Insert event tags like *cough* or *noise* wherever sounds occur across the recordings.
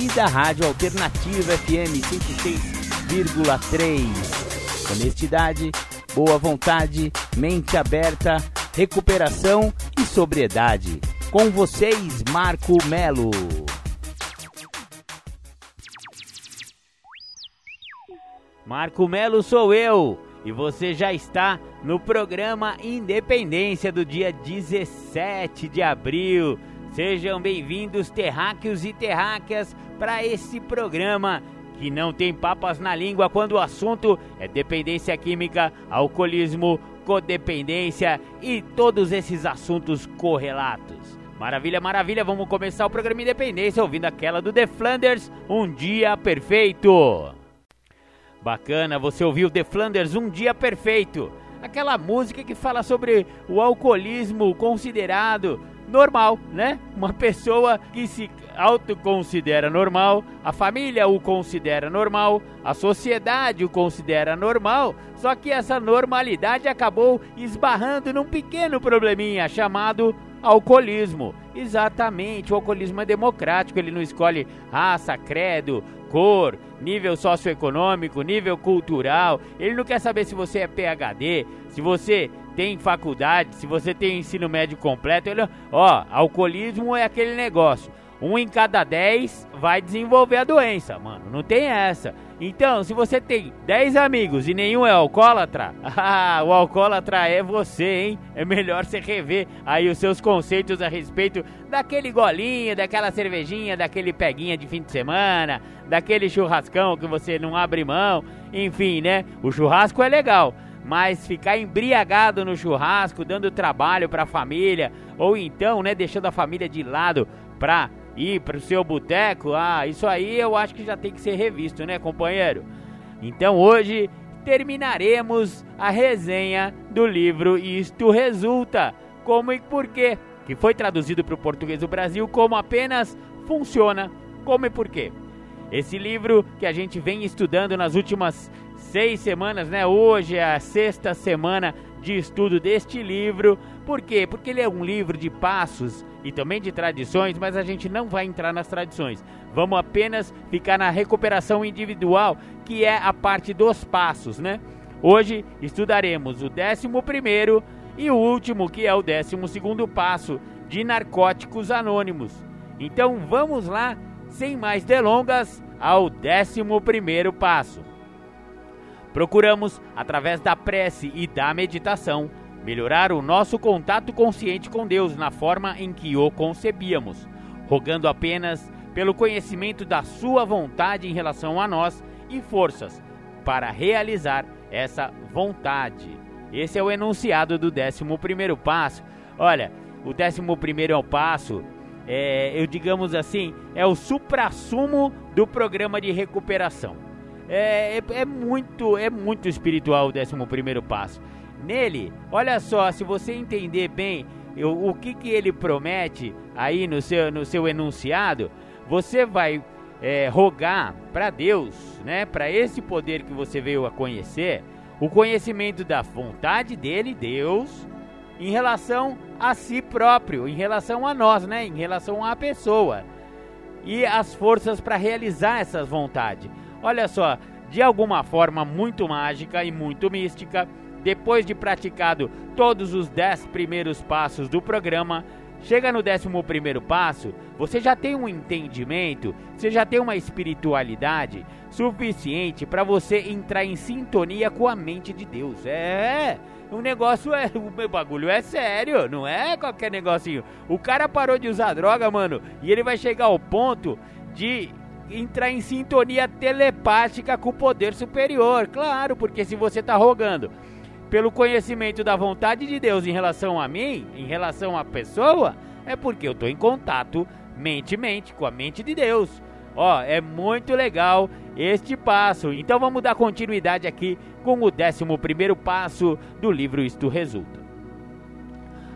e da Rádio Alternativa FM 106,3. Honestidade, boa vontade, mente aberta, recuperação e sobriedade. Com vocês, Marco Melo. Marco Melo sou eu e você já está no programa Independência do dia 17 de abril. Sejam bem-vindos, terráqueos e terráqueas, para esse programa que não tem papas na língua quando o assunto é dependência química, alcoolismo, codependência e todos esses assuntos correlatos. Maravilha, maravilha, vamos começar o programa Independência ouvindo aquela do The Flanders, Um Dia Perfeito. Bacana, você ouviu The Flanders Um Dia Perfeito. Aquela música que fala sobre o alcoolismo considerado normal, né? Uma pessoa que se autoconsidera normal, a família o considera normal, a sociedade o considera normal, só que essa normalidade acabou esbarrando num pequeno probleminha chamado alcoolismo. Exatamente, o alcoolismo é democrático, ele não escolhe raça, credo, cor, nível socioeconômico, nível cultural. Ele não quer saber se você é PhD, se você tem faculdade, se você tem ensino médio completo. Ele, ó, alcoolismo é aquele negócio. Um em cada dez vai desenvolver a doença, mano. Não tem essa. Então, se você tem 10 amigos e nenhum é alcoólatra, *laughs* ah, o alcoólatra é você, hein? É melhor você rever aí os seus conceitos a respeito daquele golinho, daquela cervejinha, daquele peguinha de fim de semana, daquele churrascão que você não abre mão. Enfim, né? O churrasco é legal, mas ficar embriagado no churrasco, dando trabalho para a família, ou então, né, deixando a família de lado pra ir para o seu boteco, ah, isso aí eu acho que já tem que ser revisto, né, companheiro? Então hoje terminaremos a resenha do livro Isto Resulta, como e porquê, que foi traduzido para o português do Brasil como apenas Funciona, como e porquê. Esse livro que a gente vem estudando nas últimas seis semanas, né? Hoje é a sexta semana de estudo deste livro. Por quê? Porque ele é um livro de passos e também de tradições, mas a gente não vai entrar nas tradições. Vamos apenas ficar na recuperação individual, que é a parte dos passos, né? Hoje estudaremos o 11 e o último, que é o 12 passo de narcóticos anônimos. Então vamos lá, sem mais delongas, ao 11 passo. Procuramos, através da prece e da meditação, melhorar o nosso contato consciente com Deus na forma em que o concebíamos, rogando apenas pelo conhecimento da Sua vontade em relação a nós e forças para realizar essa vontade. Esse é o enunciado do 11 passo. Olha, o 11 passo, é, eu digamos assim, é o suprassumo do programa de recuperação. É, é, é, muito, é muito espiritual o 11 passo. Nele, olha só, se você entender bem o, o que, que ele promete aí no seu, no seu enunciado, você vai é, rogar para Deus, né, para esse poder que você veio a conhecer, o conhecimento da vontade dele, Deus, em relação a si próprio, em relação a nós, né, em relação à pessoa, e as forças para realizar essas vontades. Olha só, de alguma forma muito mágica e muito mística, depois de praticado todos os 10 primeiros passos do programa, chega no 11 passo, você já tem um entendimento, você já tem uma espiritualidade suficiente para você entrar em sintonia com a mente de Deus. É, o negócio é. O bagulho é sério, não é qualquer negocinho. O cara parou de usar droga, mano, e ele vai chegar ao ponto de entrar em sintonia telepática com o poder superior. Claro, porque se você está rogando pelo conhecimento da vontade de Deus em relação a mim, em relação à pessoa, é porque eu estou em contato mente-mente com a mente de Deus. Ó, é muito legal este passo. Então vamos dar continuidade aqui com o 11 primeiro passo do livro Isto Resulta.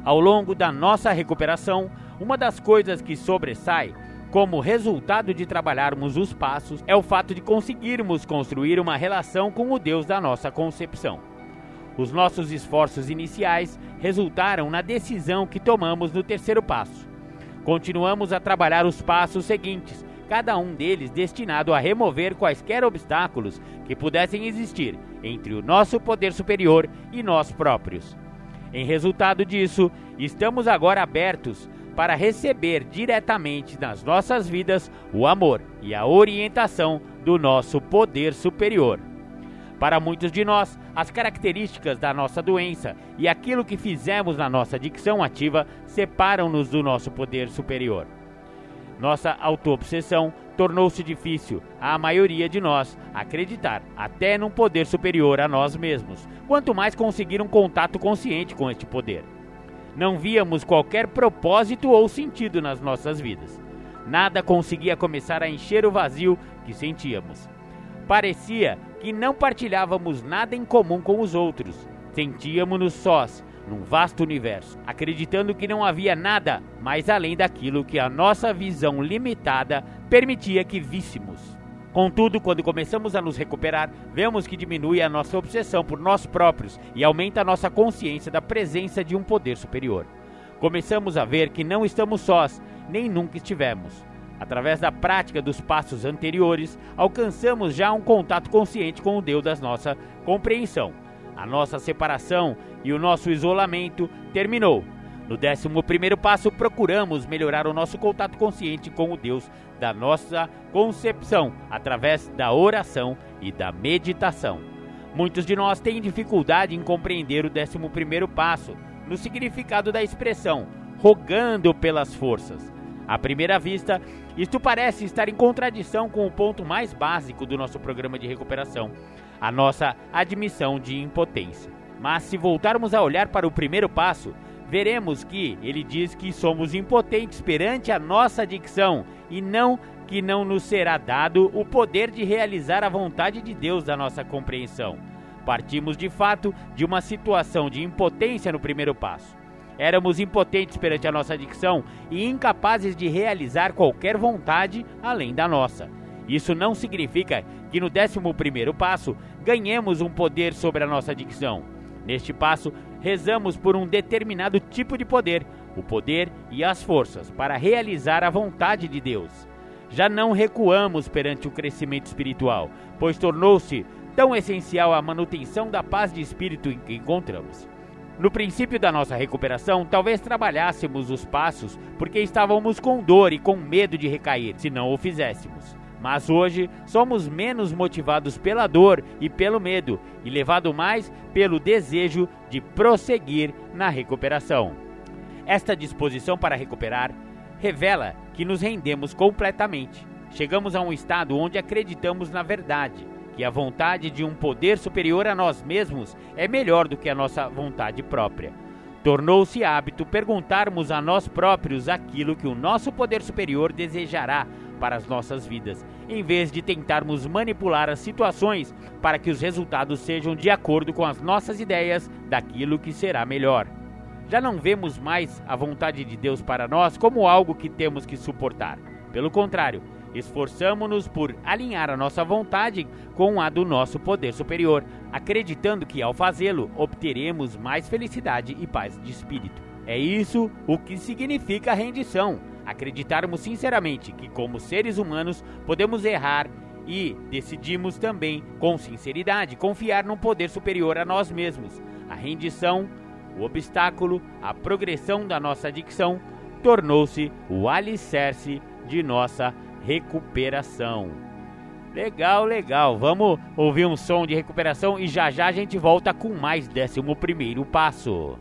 Ao longo da nossa recuperação, uma das coisas que sobressai como resultado de trabalharmos os passos é o fato de conseguirmos construir uma relação com o Deus da nossa concepção. Os nossos esforços iniciais resultaram na decisão que tomamos no terceiro passo. Continuamos a trabalhar os passos seguintes, cada um deles destinado a remover quaisquer obstáculos que pudessem existir entre o nosso poder superior e nós próprios. Em resultado disso, estamos agora abertos para receber diretamente nas nossas vidas o amor e a orientação do nosso poder superior. Para muitos de nós, as características da nossa doença e aquilo que fizemos na nossa dicção ativa separam-nos do nosso poder superior. Nossa autoobsessão tornou-se difícil à maioria de nós acreditar até num poder superior a nós mesmos, quanto mais conseguir um contato consciente com este poder. Não víamos qualquer propósito ou sentido nas nossas vidas. Nada conseguia começar a encher o vazio que sentíamos. Parecia que não partilhávamos nada em comum com os outros. Sentíamos-nos sós, num vasto universo, acreditando que não havia nada mais além daquilo que a nossa visão limitada permitia que víssemos. Contudo, quando começamos a nos recuperar, vemos que diminui a nossa obsessão por nós próprios e aumenta a nossa consciência da presença de um poder superior. Começamos a ver que não estamos sós, nem nunca estivemos. Através da prática dos passos anteriores, alcançamos já um contato consciente com o Deus da nossa compreensão a nossa separação e o nosso isolamento terminou. No 11 passo, procuramos melhorar o nosso contato consciente com o Deus da nossa concepção através da oração e da meditação. Muitos de nós têm dificuldade em compreender o 11 passo no significado da expressão rogando pelas forças. À primeira vista, isto parece estar em contradição com o ponto mais básico do nosso programa de recuperação, a nossa admissão de impotência. Mas se voltarmos a olhar para o primeiro passo, veremos que ele diz que somos impotentes perante a nossa adicção e não que não nos será dado o poder de realizar a vontade de Deus da nossa compreensão. Partimos de fato de uma situação de impotência no primeiro passo. Éramos impotentes perante a nossa adicção e incapazes de realizar qualquer vontade além da nossa. Isso não significa que no 11 passo ganhemos um poder sobre a nossa adicção. Neste passo, rezamos por um determinado tipo de poder, o poder e as forças para realizar a vontade de Deus. Já não recuamos perante o crescimento espiritual, pois tornou-se tão essencial a manutenção da paz de espírito em que encontramos. No princípio da nossa recuperação, talvez trabalhássemos os passos porque estávamos com dor e com medo de recair se não o fizéssemos. Mas hoje somos menos motivados pela dor e pelo medo e levado mais pelo desejo de prosseguir na recuperação. Esta disposição para recuperar revela que nos rendemos completamente. Chegamos a um estado onde acreditamos na verdade, que a vontade de um poder superior a nós mesmos é melhor do que a nossa vontade própria. Tornou-se hábito perguntarmos a nós próprios aquilo que o nosso poder superior desejará para as nossas vidas, em vez de tentarmos manipular as situações para que os resultados sejam de acordo com as nossas ideias daquilo que será melhor. Já não vemos mais a vontade de Deus para nós como algo que temos que suportar. Pelo contrário, esforçamo-nos por alinhar a nossa vontade com a do nosso poder superior, acreditando que ao fazê-lo obteremos mais felicidade e paz de espírito. É isso o que significa rendição acreditarmos sinceramente que, como seres humanos, podemos errar e decidimos também, com sinceridade, confiar num poder superior a nós mesmos. A rendição, o obstáculo, a progressão da nossa adicção tornou-se o alicerce de nossa recuperação. Legal, legal. Vamos ouvir um som de recuperação e já já a gente volta com mais décimo primeiro passo.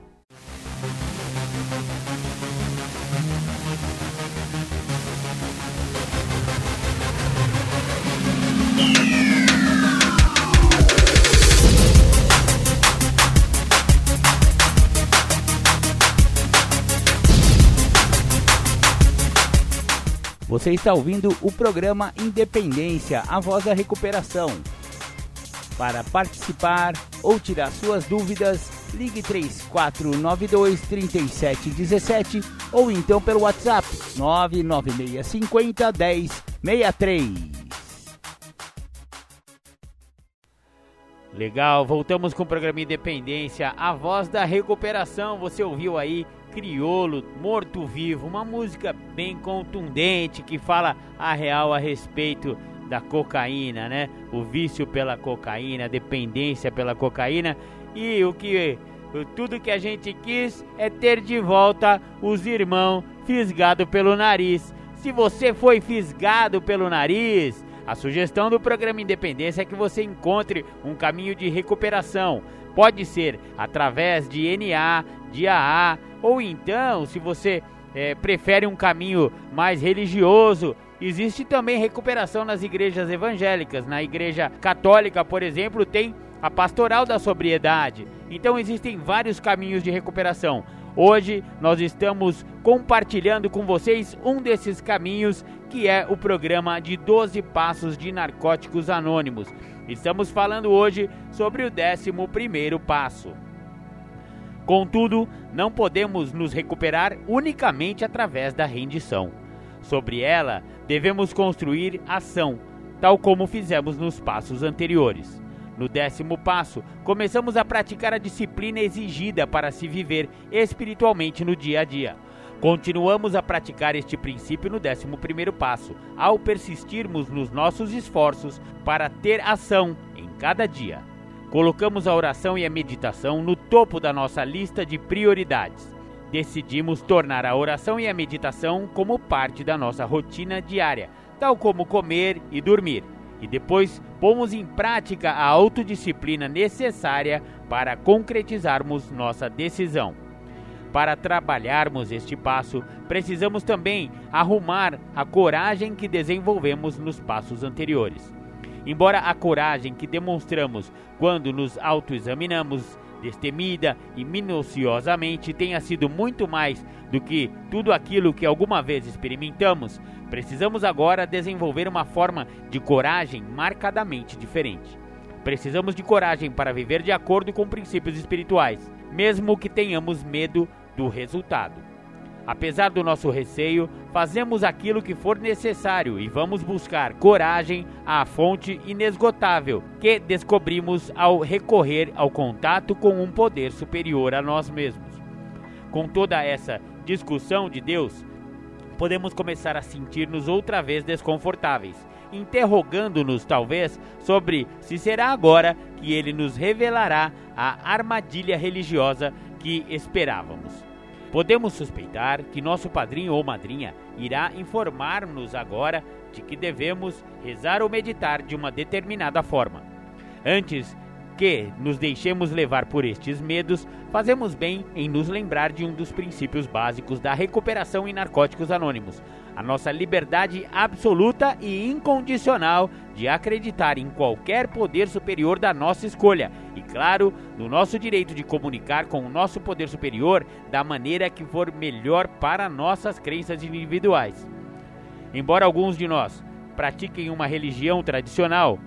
Você está ouvindo o programa Independência, a voz da recuperação. Para participar ou tirar suas dúvidas, ligue 3492 3717 ou então pelo WhatsApp 99650 1063. Legal, voltamos com o programa Independência, a voz da recuperação. Você ouviu aí Criolo, Morto Vivo, uma música bem contundente que fala a real a respeito da cocaína, né? O vício pela cocaína, a dependência pela cocaína e o que tudo que a gente quis é ter de volta os irmãos fisgado pelo nariz. Se você foi fisgado pelo nariz, a sugestão do programa Independência é que você encontre um caminho de recuperação. Pode ser através de NA, de AA, ou então, se você é, prefere um caminho mais religioso, existe também recuperação nas igrejas evangélicas. Na igreja católica, por exemplo, tem a pastoral da sobriedade. Então existem vários caminhos de recuperação. Hoje nós estamos compartilhando com vocês um desses caminhos, que é o programa de 12 Passos de Narcóticos Anônimos. Estamos falando hoje sobre o 11 passo. Contudo, não podemos nos recuperar unicamente através da rendição. Sobre ela, devemos construir ação, tal como fizemos nos passos anteriores. No décimo passo, começamos a praticar a disciplina exigida para se viver espiritualmente no dia a dia. Continuamos a praticar este princípio no décimo primeiro passo, ao persistirmos nos nossos esforços para ter ação em cada dia. Colocamos a oração e a meditação no topo da nossa lista de prioridades. Decidimos tornar a oração e a meditação como parte da nossa rotina diária, tal como comer e dormir e depois pomos em prática a autodisciplina necessária para concretizarmos nossa decisão. Para trabalharmos este passo, precisamos também arrumar a coragem que desenvolvemos nos passos anteriores. Embora a coragem que demonstramos quando nos autoexaminamos destemida e minuciosamente tenha sido muito mais do que tudo aquilo que alguma vez experimentamos, precisamos agora desenvolver uma forma de coragem marcadamente diferente. Precisamos de coragem para viver de acordo com princípios espirituais, mesmo que tenhamos medo do resultado. Apesar do nosso receio, fazemos aquilo que for necessário e vamos buscar coragem à fonte inesgotável que descobrimos ao recorrer ao contato com um poder superior a nós mesmos. Com toda essa discussão de Deus, podemos começar a sentir-nos outra vez desconfortáveis, interrogando-nos talvez sobre se será agora que ele nos revelará a armadilha religiosa que esperávamos. Podemos suspeitar que nosso padrinho ou madrinha irá informar-nos agora de que devemos rezar ou meditar de uma determinada forma. Antes que nos deixemos levar por estes medos, fazemos bem em nos lembrar de um dos princípios básicos da recuperação em narcóticos anônimos, a nossa liberdade absoluta e incondicional de acreditar em qualquer poder superior da nossa escolha e, claro, no nosso direito de comunicar com o nosso poder superior da maneira que for melhor para nossas crenças individuais. Embora alguns de nós pratiquem uma religião tradicional,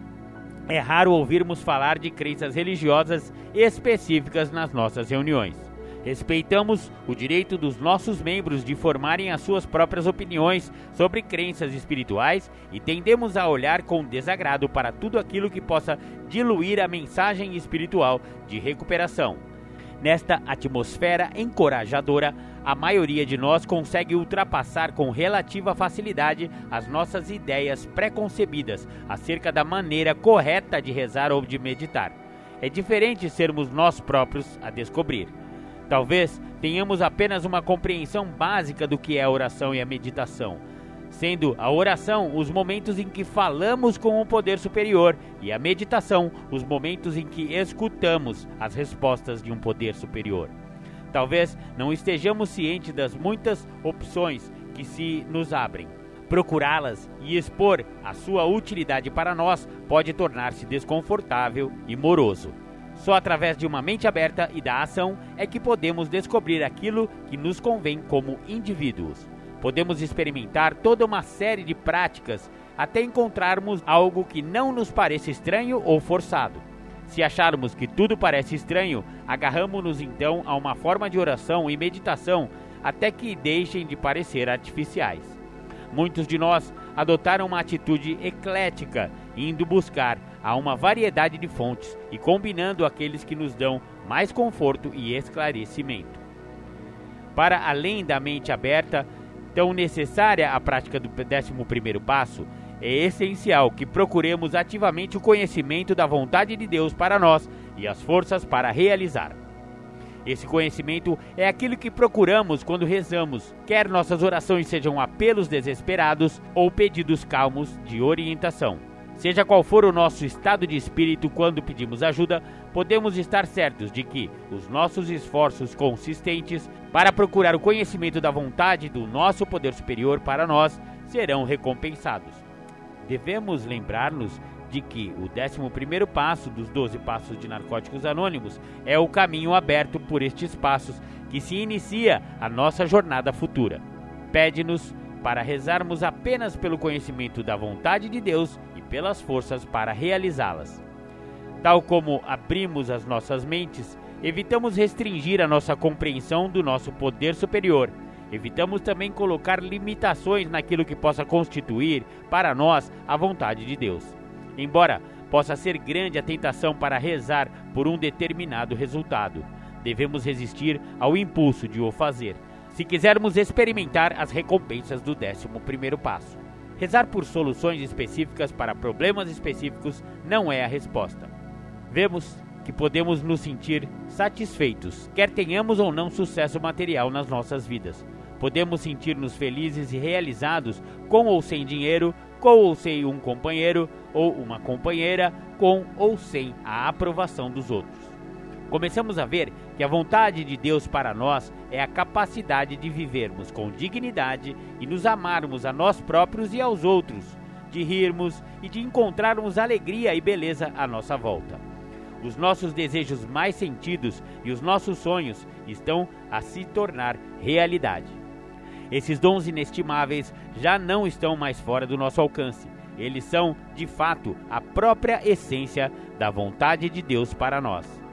é raro ouvirmos falar de crenças religiosas específicas nas nossas reuniões. Respeitamos o direito dos nossos membros de formarem as suas próprias opiniões sobre crenças espirituais e tendemos a olhar com desagrado para tudo aquilo que possa diluir a mensagem espiritual de recuperação. Nesta atmosfera encorajadora, a maioria de nós consegue ultrapassar com relativa facilidade as nossas ideias preconcebidas acerca da maneira correta de rezar ou de meditar. É diferente sermos nós próprios a descobrir. Talvez tenhamos apenas uma compreensão básica do que é a oração e a meditação, sendo a oração os momentos em que falamos com o poder superior e a meditação os momentos em que escutamos as respostas de um poder superior. Talvez não estejamos cientes das muitas opções que se nos abrem. Procurá-las e expor a sua utilidade para nós pode tornar-se desconfortável e moroso. Só através de uma mente aberta e da ação é que podemos descobrir aquilo que nos convém como indivíduos. podemos experimentar toda uma série de práticas até encontrarmos algo que não nos pareça estranho ou forçado. Se acharmos que tudo parece estranho, agarramos-nos então a uma forma de oração e meditação até que deixem de parecer artificiais. Muitos de nós adotaram uma atitude eclética, indo buscar a uma variedade de fontes e combinando aqueles que nos dão mais conforto e esclarecimento. Para além da mente aberta, tão necessária a prática do 11 passo, é essencial que procuremos ativamente o conhecimento da vontade de Deus para nós e as forças para realizar. Esse conhecimento é aquilo que procuramos quando rezamos, quer nossas orações sejam apelos desesperados ou pedidos calmos de orientação. Seja qual for o nosso estado de espírito quando pedimos ajuda, podemos estar certos de que os nossos esforços consistentes para procurar o conhecimento da vontade do nosso poder superior para nós serão recompensados. Devemos lembrar-nos de que o 11 passo dos 12 passos de Narcóticos Anônimos é o caminho aberto por estes passos que se inicia a nossa jornada futura. Pede-nos para rezarmos apenas pelo conhecimento da vontade de Deus pelas forças para realizá-las. Tal como abrimos as nossas mentes, evitamos restringir a nossa compreensão do nosso poder superior Evitamos também colocar limitações naquilo que possa constituir para nós a vontade de Deus. Embora possa ser grande a tentação para rezar por um determinado resultado, devemos resistir ao impulso de o fazer, se quisermos experimentar as recompensas do 11 primeiro passo. Rezar por soluções específicas para problemas específicos não é a resposta. Vemos que podemos nos sentir satisfeitos, quer tenhamos ou não sucesso material nas nossas vidas. Podemos sentir-nos felizes e realizados com ou sem dinheiro, com ou sem um companheiro ou uma companheira, com ou sem a aprovação dos outros. Começamos a ver que a vontade de Deus para nós é a capacidade de vivermos com dignidade e nos amarmos a nós próprios e aos outros, de rirmos e de encontrarmos alegria e beleza à nossa volta. Os nossos desejos mais sentidos e os nossos sonhos estão a se tornar realidade. Esses dons inestimáveis já não estão mais fora do nosso alcance. Eles são, de fato, a própria essência da vontade de Deus para nós.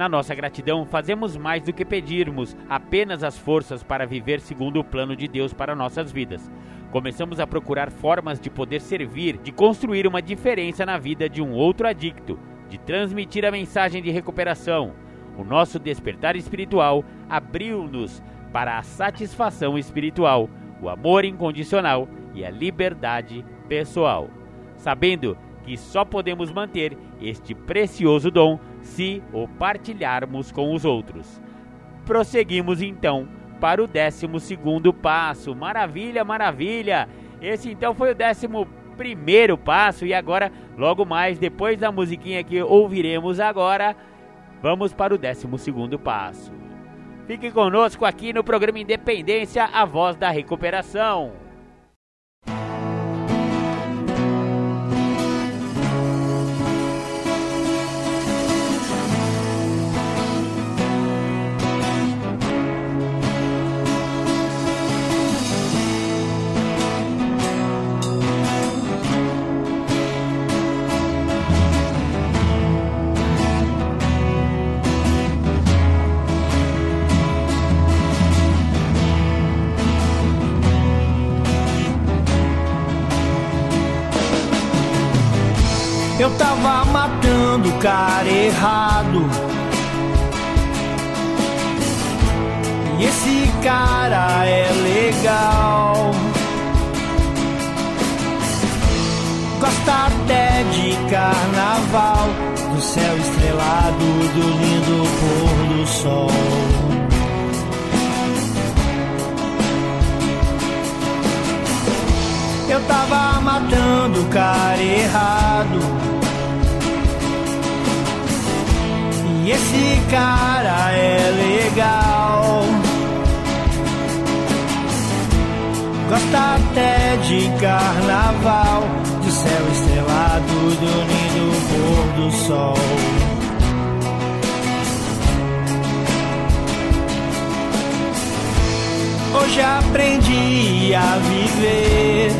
Na nossa gratidão, fazemos mais do que pedirmos apenas as forças para viver segundo o plano de Deus para nossas vidas. Começamos a procurar formas de poder servir, de construir uma diferença na vida de um outro adicto, de transmitir a mensagem de recuperação. O nosso despertar espiritual abriu-nos para a satisfação espiritual, o amor incondicional e a liberdade pessoal, sabendo que só podemos manter este precioso dom se o partilharmos com os outros. Prosseguimos então para o décimo segundo passo. Maravilha, maravilha! Esse então foi o décimo primeiro passo e agora, logo mais, depois da musiquinha que ouviremos agora, vamos para o décimo segundo passo. Fique conosco aqui no programa Independência, a voz da recuperação. Eu tava matando o cara errado. E esse cara é legal. Gosta até de carnaval, do céu estrelado, do lindo pôr do sol. Eu tava matando o cara errado. Esse cara é legal. Gosta até de carnaval, de céu estrelado, do lindo pôr do sol. Hoje aprendi a viver.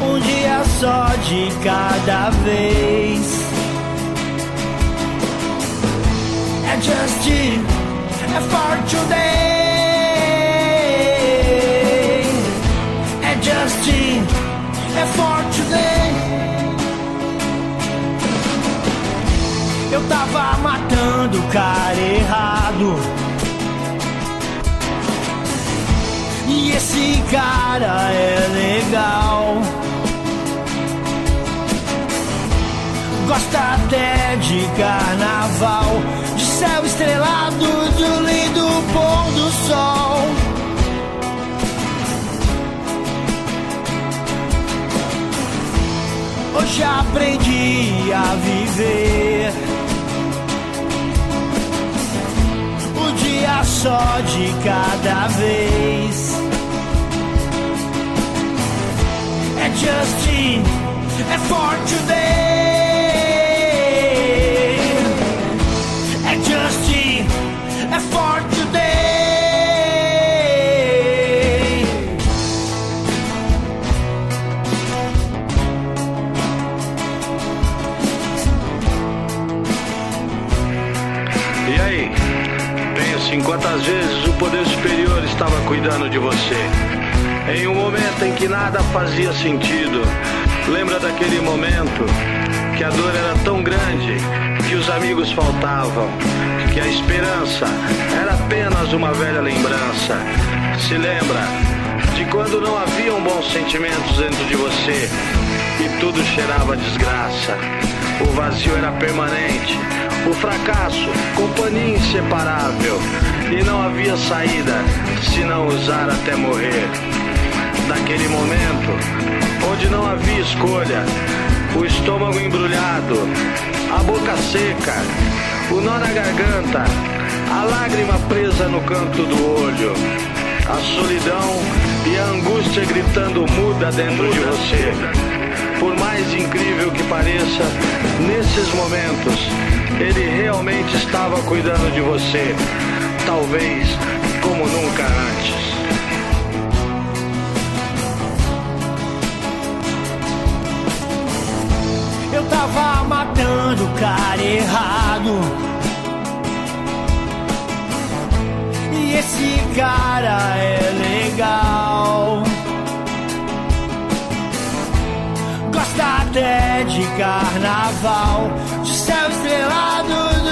Um dia só de cada vez. É for today. Just é for today. Eu tava matando o cara errado. E esse cara é legal. Gosta até de carnaval, céu estrelado, do lindo pôr do sol. Hoje aprendi a viver. O dia só de cada vez. É Justin, é for today. Estava cuidando de você. Em um momento em que nada fazia sentido. Lembra daquele momento que a dor era tão grande que os amigos faltavam, que a esperança era apenas uma velha lembrança. Se lembra de quando não haviam bons sentimentos dentro de você e tudo cheirava desgraça. O vazio era permanente, o fracasso, companhia inseparável, e não havia saída se não usar até morrer naquele momento onde não havia escolha, o estômago embrulhado, a boca seca, o nó na garganta, a lágrima presa no canto do olho, a solidão e a angústia gritando muda dentro de você. Por mais incrível que pareça, nesses momentos, ele realmente estava cuidando de você, talvez como nunca antes. eu tava matando o cara errado. E esse cara é legal. Gosta até de carnaval, de céu estrelado,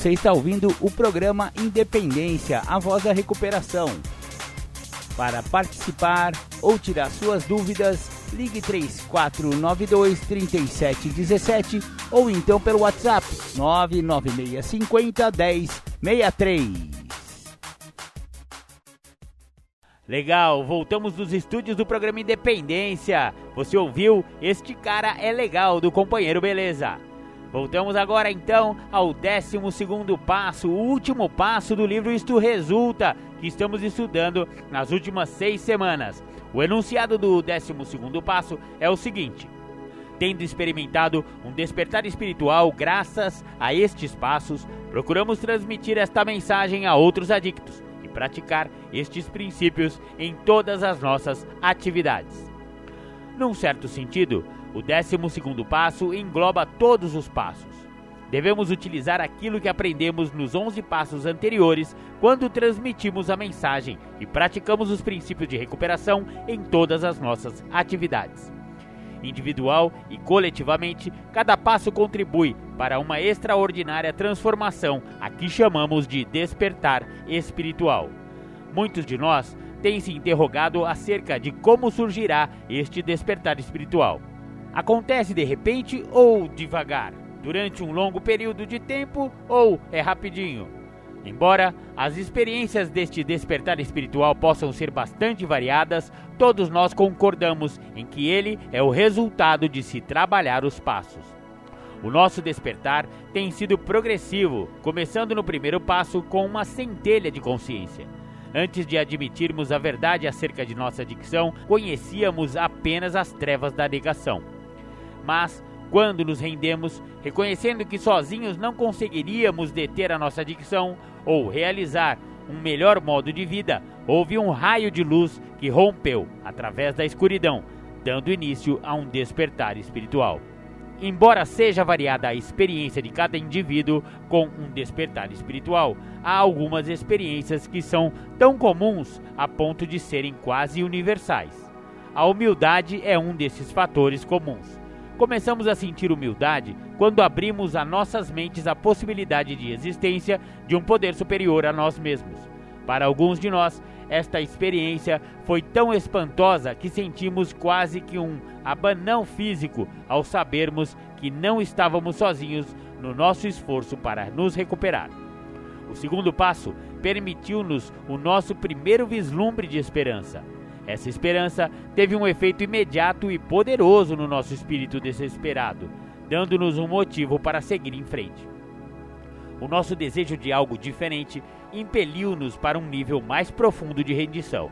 Você está ouvindo o programa Independência, a voz da recuperação. Para participar ou tirar suas dúvidas, ligue 3492 3717 ou então pelo WhatsApp 99650 1063. Legal, voltamos dos estúdios do programa Independência. Você ouviu? Este cara é legal do companheiro Beleza. Voltamos agora então ao 12 passo, o último passo do livro Isto Resulta, que estamos estudando nas últimas seis semanas. O enunciado do 12 passo é o seguinte: Tendo experimentado um despertar espiritual graças a estes passos, procuramos transmitir esta mensagem a outros adictos e praticar estes princípios em todas as nossas atividades. Num certo sentido, o 12 passo engloba todos os passos. Devemos utilizar aquilo que aprendemos nos 11 passos anteriores quando transmitimos a mensagem e praticamos os princípios de recuperação em todas as nossas atividades. Individual e coletivamente, cada passo contribui para uma extraordinária transformação, a que chamamos de despertar espiritual. Muitos de nós têm se interrogado acerca de como surgirá este despertar espiritual. Acontece de repente ou devagar? Durante um longo período de tempo ou é rapidinho? Embora as experiências deste despertar espiritual possam ser bastante variadas, todos nós concordamos em que ele é o resultado de se trabalhar os passos. O nosso despertar tem sido progressivo, começando no primeiro passo com uma centelha de consciência. Antes de admitirmos a verdade acerca de nossa dicção, conhecíamos apenas as trevas da negação. Mas, quando nos rendemos, reconhecendo que sozinhos não conseguiríamos deter a nossa dicção ou realizar um melhor modo de vida, houve um raio de luz que rompeu através da escuridão, dando início a um despertar espiritual. Embora seja variada a experiência de cada indivíduo com um despertar espiritual, há algumas experiências que são tão comuns a ponto de serem quase universais. A humildade é um desses fatores comuns. Começamos a sentir humildade quando abrimos a nossas mentes a possibilidade de existência de um poder superior a nós mesmos. Para alguns de nós, esta experiência foi tão espantosa que sentimos quase que um abanão físico ao sabermos que não estávamos sozinhos no nosso esforço para nos recuperar. O segundo passo permitiu-nos o nosso primeiro vislumbre de esperança. Essa esperança teve um efeito imediato e poderoso no nosso espírito desesperado, dando-nos um motivo para seguir em frente. O nosso desejo de algo diferente impeliu-nos para um nível mais profundo de rendição.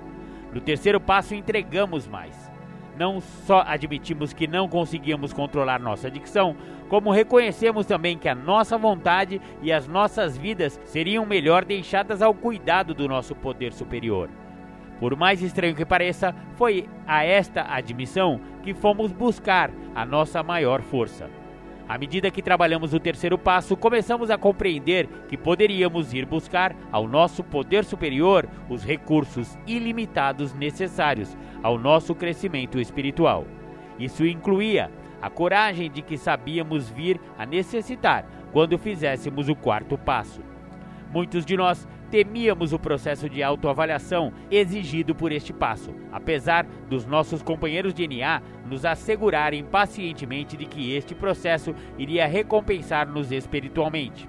No terceiro passo, entregamos mais. Não só admitimos que não conseguíamos controlar nossa adicção, como reconhecemos também que a nossa vontade e as nossas vidas seriam melhor deixadas ao cuidado do nosso poder superior. Por mais estranho que pareça, foi a esta admissão que fomos buscar a nossa maior força. À medida que trabalhamos o terceiro passo, começamos a compreender que poderíamos ir buscar ao nosso poder superior os recursos ilimitados necessários ao nosso crescimento espiritual. Isso incluía a coragem de que sabíamos vir a necessitar quando fizéssemos o quarto passo. Muitos de nós temíamos o processo de autoavaliação exigido por este passo, apesar dos nossos companheiros de NA nos assegurarem pacientemente de que este processo iria recompensar-nos espiritualmente.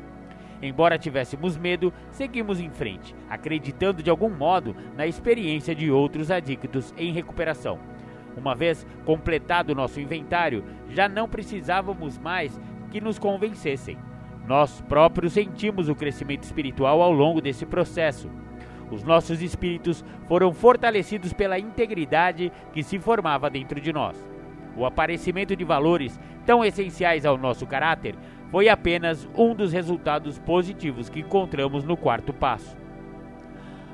Embora tivéssemos medo, seguimos em frente, acreditando de algum modo na experiência de outros adictos em recuperação. Uma vez completado nosso inventário, já não precisávamos mais que nos convencessem. Nós próprios sentimos o crescimento espiritual ao longo desse processo. Os nossos espíritos foram fortalecidos pela integridade que se formava dentro de nós. O aparecimento de valores tão essenciais ao nosso caráter foi apenas um dos resultados positivos que encontramos no quarto passo.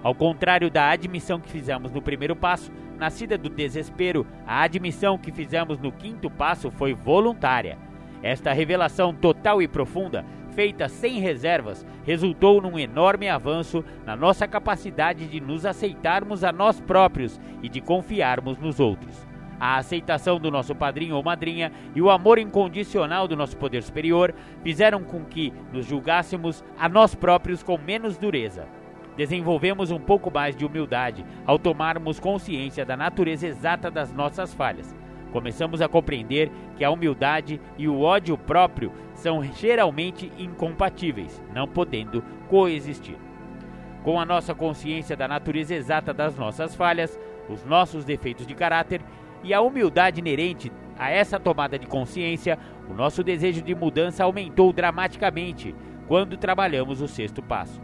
Ao contrário da admissão que fizemos no primeiro passo, nascida do desespero, a admissão que fizemos no quinto passo foi voluntária. Esta revelação total e profunda feita sem reservas, resultou num enorme avanço na nossa capacidade de nos aceitarmos a nós próprios e de confiarmos nos outros. A aceitação do nosso padrinho ou madrinha e o amor incondicional do nosso poder superior fizeram com que nos julgássemos a nós próprios com menos dureza. Desenvolvemos um pouco mais de humildade ao tomarmos consciência da natureza exata das nossas falhas Começamos a compreender que a humildade e o ódio próprio são geralmente incompatíveis, não podendo coexistir. Com a nossa consciência da natureza exata das nossas falhas, os nossos defeitos de caráter e a humildade inerente a essa tomada de consciência, o nosso desejo de mudança aumentou dramaticamente quando trabalhamos o sexto passo.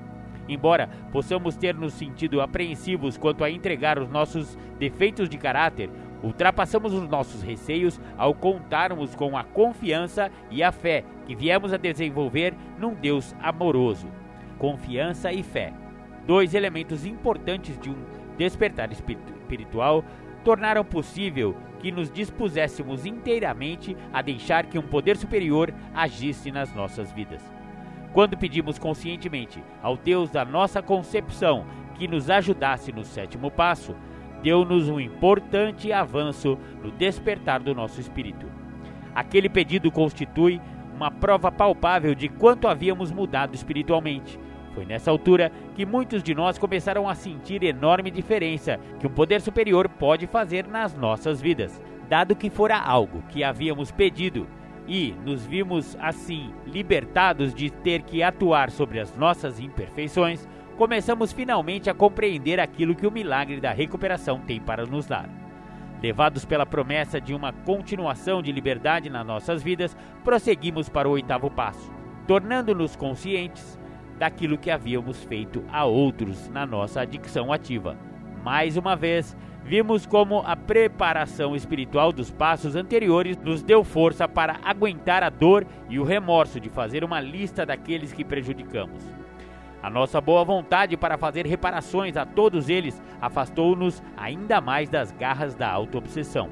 Embora possamos ter nos sentido apreensivos quanto a entregar os nossos defeitos de caráter, Ultrapassamos os nossos receios ao contarmos com a confiança e a fé que viemos a desenvolver num Deus amoroso. Confiança e fé. Dois elementos importantes de um despertar espiritual tornaram possível que nos dispuséssemos inteiramente a deixar que um poder superior agisse nas nossas vidas. Quando pedimos conscientemente ao Deus da nossa concepção que nos ajudasse no sétimo passo, deu-nos um importante avanço no despertar do nosso espírito. Aquele pedido constitui uma prova palpável de quanto havíamos mudado espiritualmente. Foi nessa altura que muitos de nós começaram a sentir enorme diferença que o poder superior pode fazer nas nossas vidas, dado que fora algo que havíamos pedido e nos vimos assim libertados de ter que atuar sobre as nossas imperfeições, começamos finalmente a compreender aquilo que o milagre da recuperação tem para nos dar. Levados pela promessa de uma continuação de liberdade nas nossas vidas, prosseguimos para o oitavo passo, tornando-nos conscientes daquilo que havíamos feito a outros na nossa adicção ativa. Mais uma vez, vimos como a preparação espiritual dos passos anteriores nos deu força para aguentar a dor e o remorso de fazer uma lista daqueles que prejudicamos. A nossa boa vontade para fazer reparações a todos eles afastou-nos ainda mais das garras da autoobsessão.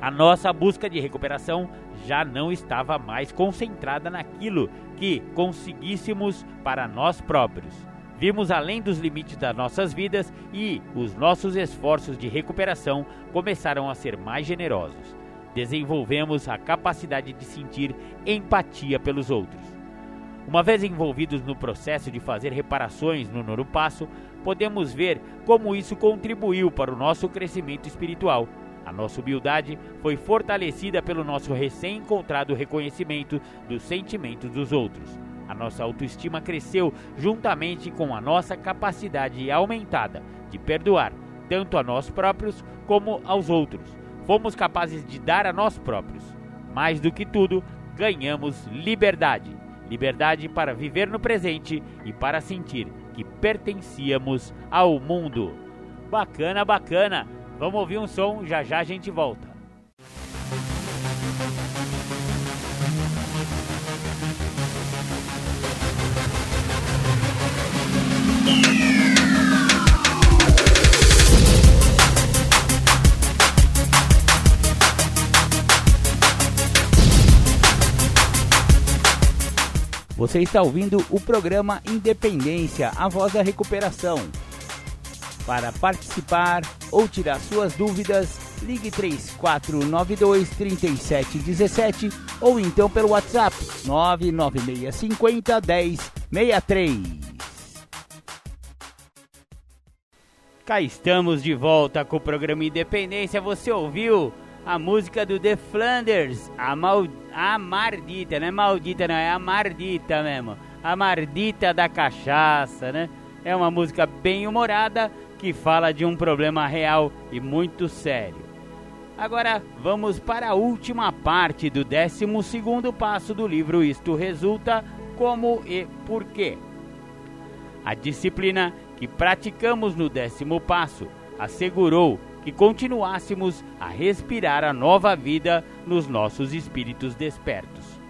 A nossa busca de recuperação já não estava mais concentrada naquilo que conseguíssemos para nós próprios. Vimos além dos limites das nossas vidas e os nossos esforços de recuperação começaram a ser mais generosos. Desenvolvemos a capacidade de sentir empatia pelos outros. Uma vez envolvidos no processo de fazer reparações no nono passo, podemos ver como isso contribuiu para o nosso crescimento espiritual. A nossa humildade foi fortalecida pelo nosso recém-encontrado reconhecimento dos sentimentos dos outros. A nossa autoestima cresceu juntamente com a nossa capacidade aumentada de perdoar, tanto a nós próprios como aos outros. Fomos capazes de dar a nós próprios. Mais do que tudo, ganhamos liberdade liberdade para viver no presente e para sentir que pertencíamos ao mundo. Bacana, bacana. Vamos ouvir um som, já já a gente volta. Você está ouvindo o programa Independência, a voz da recuperação. Para participar ou tirar suas dúvidas, ligue 3492 3717 ou então pelo WhatsApp 99650 1063. Cá estamos de volta com o programa Independência. Você ouviu a música do The Flanders, a, mal, a mardita, não é maldita não, é a mardita mesmo, a mardita da cachaça, né? É uma música bem humorada que fala de um problema real e muito sério. Agora vamos para a última parte do 12 passo do livro Isto Resulta Como e Por quê. A disciplina que praticamos no décimo passo assegurou que continuássemos a respirar a nova vida nos nossos espíritos despertos.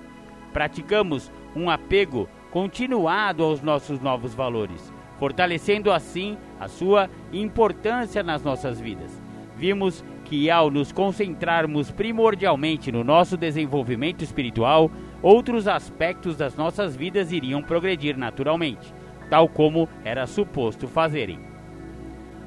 Praticamos um apego continuado aos nossos novos valores, fortalecendo assim a sua importância nas nossas vidas. Vimos que ao nos concentrarmos primordialmente no nosso desenvolvimento espiritual, outros aspectos das nossas vidas iriam progredir naturalmente, tal como era suposto fazerem.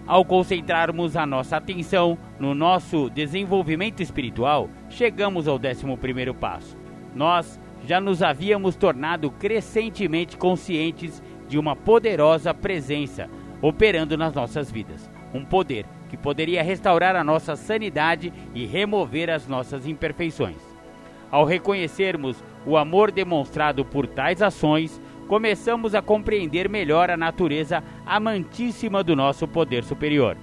Ao concentrarmos a nossa atenção no nosso desenvolvimento espiritual, chegamos ao 11 passo. Nós já nos havíamos tornado crescentemente conscientes de uma poderosa presença operando nas nossas vidas. Um poder que poderia restaurar a nossa sanidade e remover as nossas imperfeições. Ao reconhecermos o amor demonstrado por tais ações, começamos a compreender melhor a natureza amantíssima do nosso poder superior.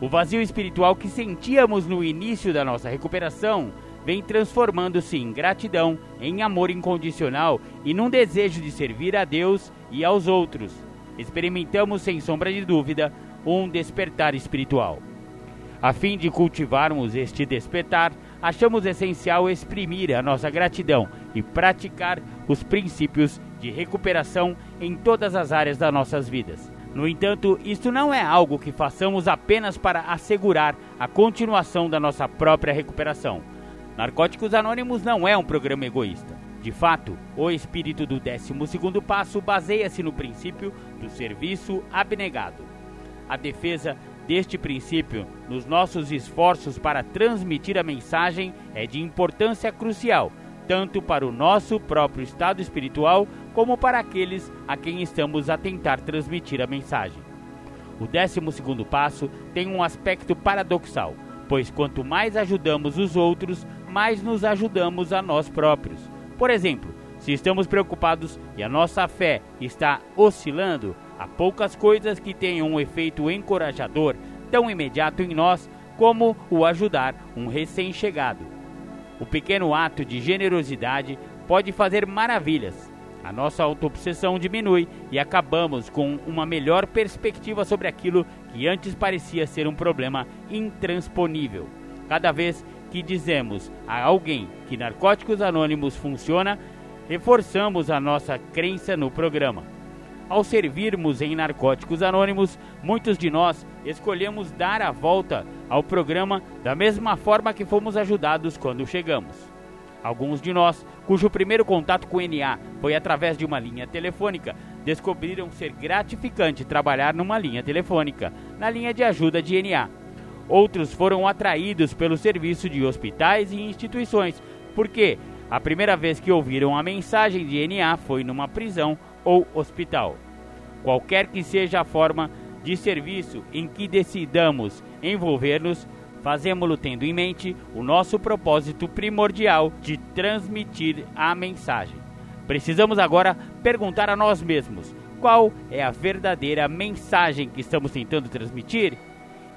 O vazio espiritual que sentíamos no início da nossa recuperação vem transformando-se em gratidão, em amor incondicional e num desejo de servir a Deus e aos outros. Experimentamos, sem sombra de dúvida, um despertar espiritual. A fim de cultivarmos este despertar, achamos essencial exprimir a nossa gratidão e praticar os princípios de recuperação em todas as áreas das nossas vidas. No entanto, isto não é algo que façamos apenas para assegurar a continuação da nossa própria recuperação. Narcóticos Anônimos não é um programa egoísta. De fato, o espírito do 12 passo baseia-se no princípio do serviço abnegado. A defesa deste princípio nos nossos esforços para transmitir a mensagem é de importância crucial, tanto para o nosso próprio estado espiritual como para aqueles a quem estamos a tentar transmitir a mensagem. O 12 passo tem um aspecto paradoxal, pois quanto mais ajudamos os outros, mais nos ajudamos a nós próprios. Por exemplo, se estamos preocupados e a nossa fé está oscilando, há poucas coisas que tenham um efeito encorajador tão imediato em nós como o ajudar um recém-chegado. O pequeno ato de generosidade pode fazer maravilhas. A nossa autoobsessão diminui e acabamos com uma melhor perspectiva sobre aquilo que antes parecia ser um problema intransponível. Cada vez que dizemos a alguém que Narcóticos Anônimos funciona, reforçamos a nossa crença no programa. Ao servirmos em Narcóticos Anônimos, muitos de nós escolhemos dar a volta ao programa da mesma forma que fomos ajudados quando chegamos. Alguns de nós, cujo primeiro contato com o NA foi através de uma linha telefônica, descobriram ser gratificante trabalhar numa linha telefônica, na linha de ajuda de NA Outros foram atraídos pelo serviço de hospitais e instituições, porque a primeira vez que ouviram a mensagem de NA foi numa prisão ou hospital. Qualquer que seja a forma de serviço em que decidamos envolver-nos, fazemos-lo tendo em mente o nosso propósito primordial de transmitir a mensagem. Precisamos agora perguntar a nós mesmos: qual é a verdadeira mensagem que estamos tentando transmitir?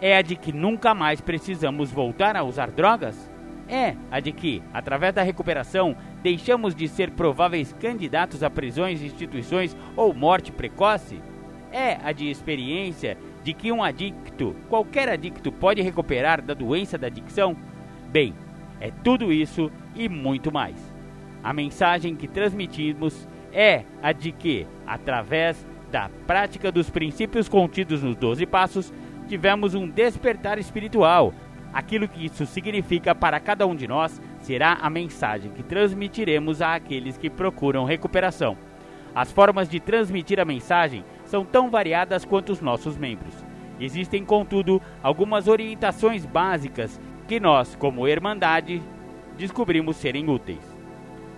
É a de que nunca mais precisamos voltar a usar drogas? É a de que, através da recuperação, deixamos de ser prováveis candidatos a prisões, instituições ou morte precoce? É a de experiência de que um adicto, qualquer adicto, pode recuperar da doença da adicção? Bem, é tudo isso e muito mais. A mensagem que transmitimos é a de que, através da prática dos princípios contidos nos 12 passos, tivemos um despertar espiritual. Aquilo que isso significa para cada um de nós será a mensagem que transmitiremos àqueles que procuram recuperação. As formas de transmitir a mensagem são tão variadas quanto os nossos membros. Existem, contudo, algumas orientações básicas que nós, como Irmandade, descobrimos serem úteis.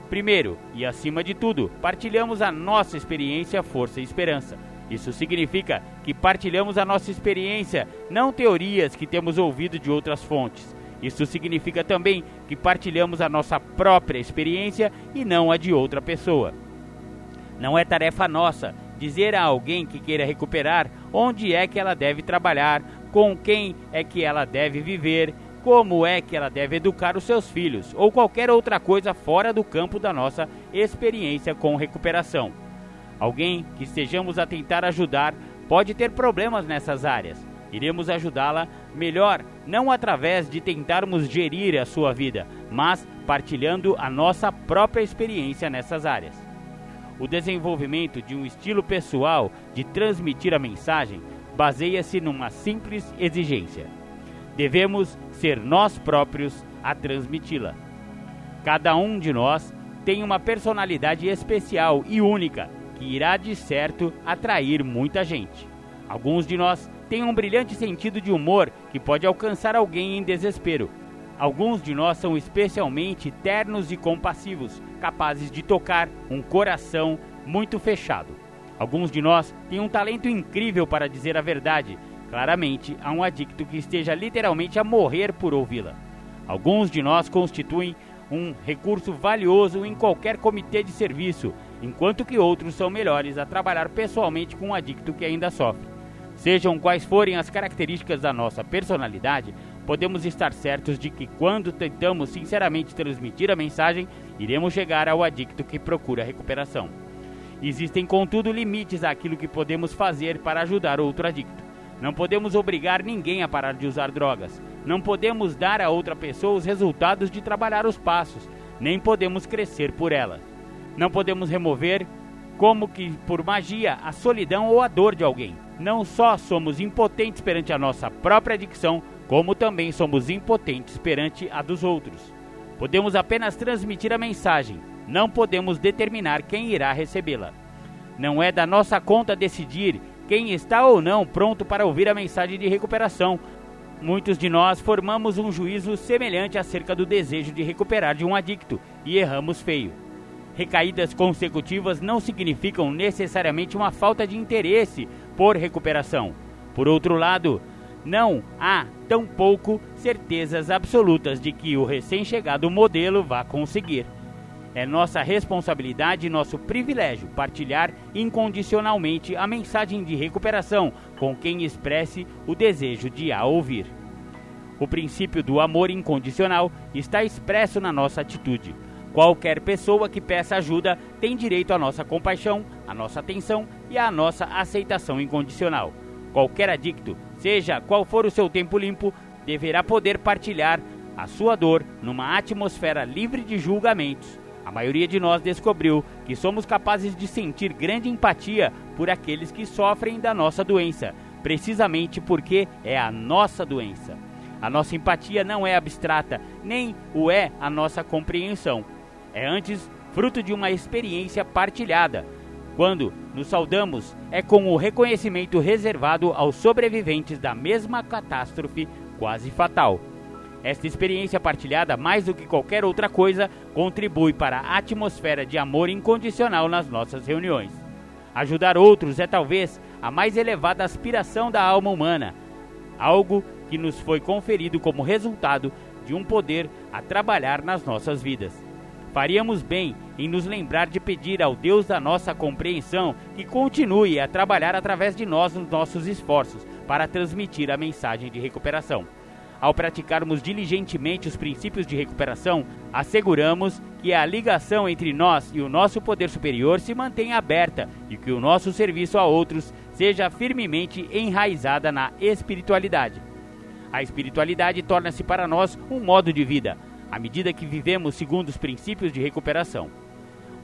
Primeiro, e acima de tudo, partilhamos a nossa experiência, força e esperança. Isso significa que partilhamos a nossa experiência, não teorias que temos ouvido de outras fontes. Isso significa também que partilhamos a nossa própria experiência e não a de outra pessoa. Não é tarefa nossa dizer a alguém que queira recuperar onde é que ela deve trabalhar, com quem é que ela deve viver, como é que ela deve educar os seus filhos ou qualquer outra coisa fora do campo da nossa experiência com recuperação. Alguém que estejamos a tentar ajudar pode ter problemas nessas áreas. Iremos ajudá-la melhor, não através de tentarmos gerir a sua vida, mas partilhando a nossa própria experiência nessas áreas. O desenvolvimento de um estilo pessoal de transmitir a mensagem baseia-se numa simples exigência: devemos ser nós próprios a transmiti-la. Cada um de nós tem uma personalidade especial e única que irá de certo atrair muita gente. Alguns de nós têm um brilhante sentido de humor que pode alcançar alguém em desespero. Alguns de nós são especialmente ternos e compassivos, capazes de tocar um coração muito fechado. Alguns de nós têm um talento incrível para dizer a verdade. Claramente, há um adicto que esteja literalmente a morrer por ouvi-la. Alguns de nós constituem um recurso valioso em qualquer comitê de serviço enquanto que outros são melhores a trabalhar pessoalmente com um adicto que ainda sofre. Sejam quais forem as características da nossa personalidade, podemos estar certos de que quando tentamos sinceramente transmitir a mensagem, iremos chegar ao adicto que procura recuperação. Existem, contudo, limites àquilo que podemos fazer para ajudar outro adicto. Não podemos obrigar ninguém a parar de usar drogas. Não podemos dar a outra pessoa os resultados de trabalhar os passos, nem podemos crescer por elas. Não podemos remover, como que por magia, a solidão ou a dor de alguém. não só somos impotentes perante a nossa própria adicção, como também somos impotentes perante a dos outros. Podemos apenas transmitir a mensagem, não podemos determinar quem irá recebê-la. Não é da nossa conta decidir quem está ou não pronto para ouvir a mensagem de recuperação. Muitos de nós formamos um juízo semelhante acerca do desejo de recuperar de um adicto e erramos feio. Recaídas consecutivas não significam necessariamente uma falta de interesse por recuperação. Por outro lado, não há tampouco certezas absolutas de que o recém-chegado modelo vá conseguir. É nossa responsabilidade e nosso privilégio partilhar incondicionalmente a mensagem de recuperação com quem expresse o desejo de a ouvir. O princípio do amor incondicional está expresso na nossa atitude Qualquer pessoa que peça ajuda tem direito à nossa compaixão, à nossa atenção e à nossa aceitação incondicional. Qualquer adicto, seja qual for o seu tempo limpo, deverá poder partilhar a sua dor numa atmosfera livre de julgamentos. A maioria de nós descobriu que somos capazes de sentir grande empatia por aqueles que sofrem da nossa doença, precisamente porque é a nossa doença. A nossa empatia não é abstrata, nem o é a nossa compreensão é antes fruto de uma experiência partilhada. Quando nos saudamos, é com o reconhecimento reservado aos sobreviventes da mesma catástrofe quase fatal. Esta experiência partilhada, mais do que qualquer outra coisa, contribui para a atmosfera de amor incondicional nas nossas reuniões. Ajudar outros é talvez a mais elevada aspiração da alma humana, algo que nos foi conferido como resultado de um poder a trabalhar nas nossas vidas. Faríamos bem em nos lembrar de pedir ao Deus da nossa compreensão que continue a trabalhar através de nós nos nossos esforços para transmitir a mensagem de recuperação. Ao praticarmos diligentemente os princípios de recuperação, asseguramos que a ligação entre nós e o nosso poder superior se mantenha aberta e que o nosso serviço a outros seja firmemente enraizada na espiritualidade. A espiritualidade torna-se para nós um modo de vida, à medida que vivemos segundo os princípios de recuperação.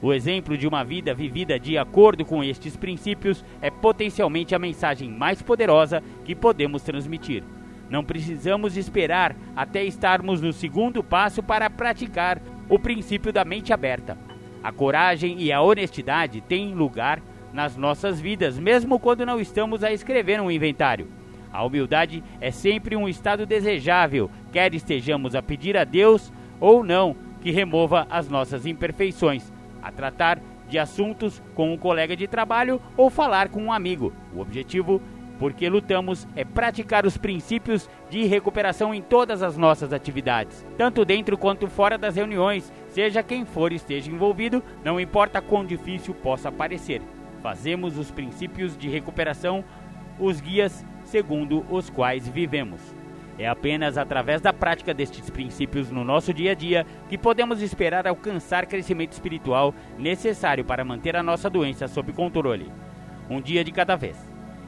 O exemplo de uma vida vivida de acordo com estes princípios é potencialmente a mensagem mais poderosa que podemos transmitir. Não precisamos esperar até estarmos no segundo passo para praticar o princípio da mente aberta. A coragem e a honestidade têm lugar nas nossas vidas, mesmo quando não estamos a escrever um inventário. A humildade é sempre um estado desejável, quer estejamos a pedir a Deus ou não que remova as nossas imperfeições, a tratar de assuntos com um colega de trabalho ou falar com um amigo. O objetivo, porque lutamos, é praticar os princípios de recuperação em todas as nossas atividades, tanto dentro quanto fora das reuniões, seja quem for esteja envolvido, não importa quão difícil possa parecer. Fazemos os princípios de recuperação os guias segundo os quais vivemos. É apenas através da prática destes princípios no nosso dia a dia que podemos esperar alcançar crescimento espiritual necessário para manter a nossa doença sob controle. Um dia de cada vez.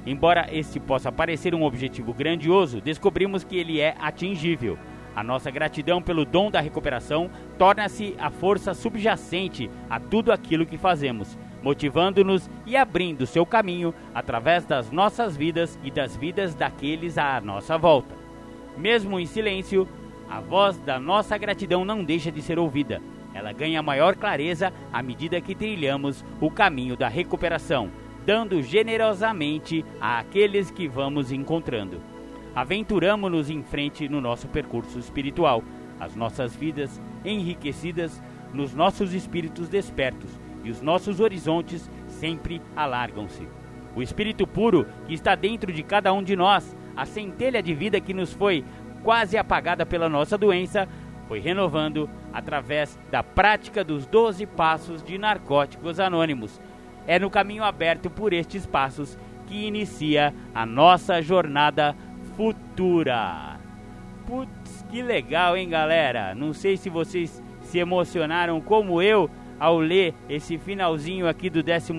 Embora este possa parecer um objetivo grandioso, descobrimos que ele é atingível. A nossa gratidão pelo dom da recuperação torna-se a força subjacente a tudo aquilo que fazemos motivando-nos e abrindo seu caminho através das nossas vidas e das vidas daqueles à nossa volta. Mesmo em silêncio, a voz da nossa gratidão não deixa de ser ouvida. Ela ganha maior clareza à medida que trilhamos o caminho da recuperação, dando generosamente àqueles que vamos encontrando. Aventuramos-nos em frente no nosso percurso espiritual, as nossas vidas enriquecidas nos nossos espíritos despertos e os nossos horizontes sempre alargam-se. O Espírito puro que está dentro de cada um de nós, a centelha de vida que nos foi quase apagada pela nossa doença, foi renovando através da prática dos 12 passos de narcóticos anônimos. É no caminho aberto por estes passos que inicia a nossa jornada futura. Putz, que legal, hein, galera? Não sei se vocês se emocionaram como eu ao ler esse finalzinho aqui do 12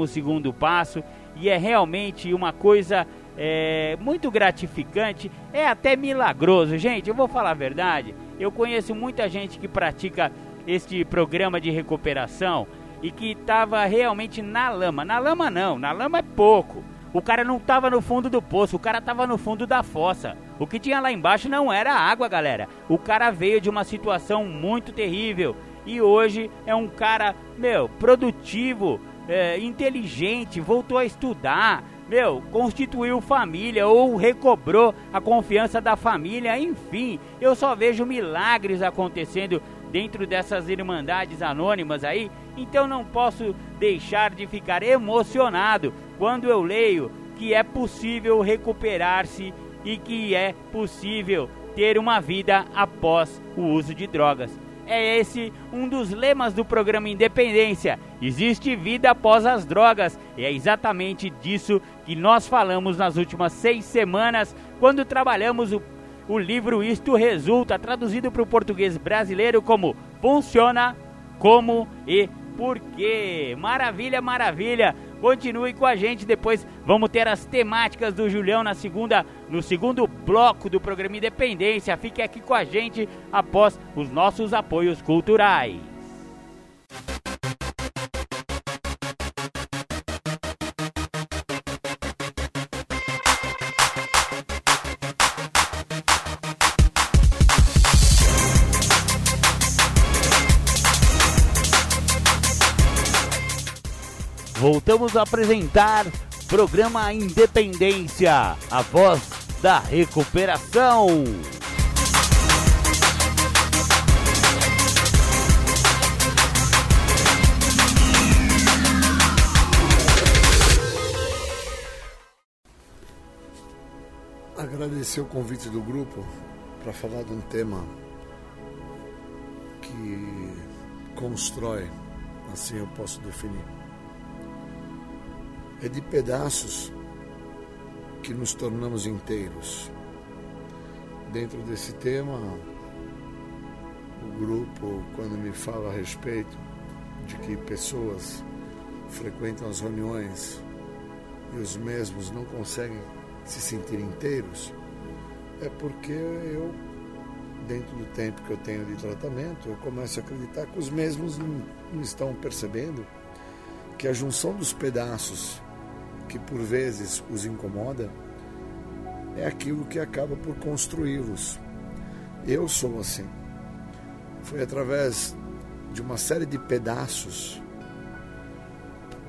passo e é realmente uma coisa é, muito gratificante, é até milagroso. Gente, eu vou falar a verdade, eu conheço muita gente que pratica este programa de recuperação e que estava realmente na lama. Na lama não, na lama é pouco, O cara não tava no fundo do poço, o cara tava no fundo da fossa. O que tinha lá embaixo não era água, galera. O cara veio de uma situação muito terrível e hoje é um cara, meu, produtivo, é, inteligente, voltou a estudar, meu, constituiu família ou recobrou a confiança da família, enfim, eu só vejo milagres acontecendo dentro dessas irmandades anônimas aí, então não posso deixar de ficar emocionado quando eu leio que é possível recuperar-se e que é possível ter uma vida após o uso de drogas. É esse um dos lemas do programa Independência. Existe vida após as drogas. E é exatamente disso que nós falamos nas últimas seis semanas, quando trabalhamos o, o livro Isto Resulta, traduzido para o português brasileiro como Funciona, Como e Por quê. Maravilha, maravilha. Continue com a gente, depois vamos ter as temáticas do Julião na segunda, no segundo bloco do programa Independência. Fique aqui com a gente após os nossos apoios culturais. Voltamos a apresentar programa Independência, a voz da recuperação. Agradecer o convite do grupo para falar de um tema que constrói, assim eu posso definir é de pedaços que nos tornamos inteiros. Dentro desse tema, o grupo, quando me fala a respeito de que pessoas frequentam as reuniões e os mesmos não conseguem se sentir inteiros, é porque eu, dentro do tempo que eu tenho de tratamento, eu começo a acreditar que os mesmos não, estão percebendo que a junção dos pedaços que por vezes os incomoda é aquilo que acaba por construí-los. Eu sou assim. Foi através de uma série de pedaços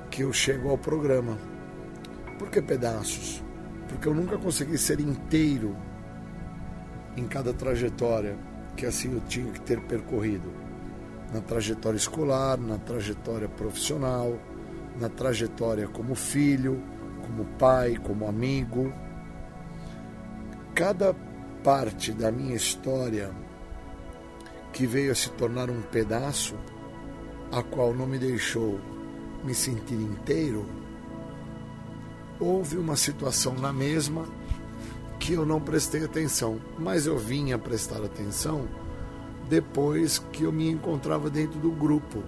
que eu chego ao programa. Por que pedaços? Porque eu nunca consegui ser inteiro em cada trajetória que assim eu tinha que ter percorrido. Na trajetória escolar, na trajetória profissional, na trajetória como filho, como pai, como amigo. Cada parte da minha história que veio a se tornar um pedaço, a qual não me deixou me sentir inteiro, houve uma situação na mesma que eu não prestei atenção, mas eu vim a prestar atenção depois que eu me encontrava dentro do grupo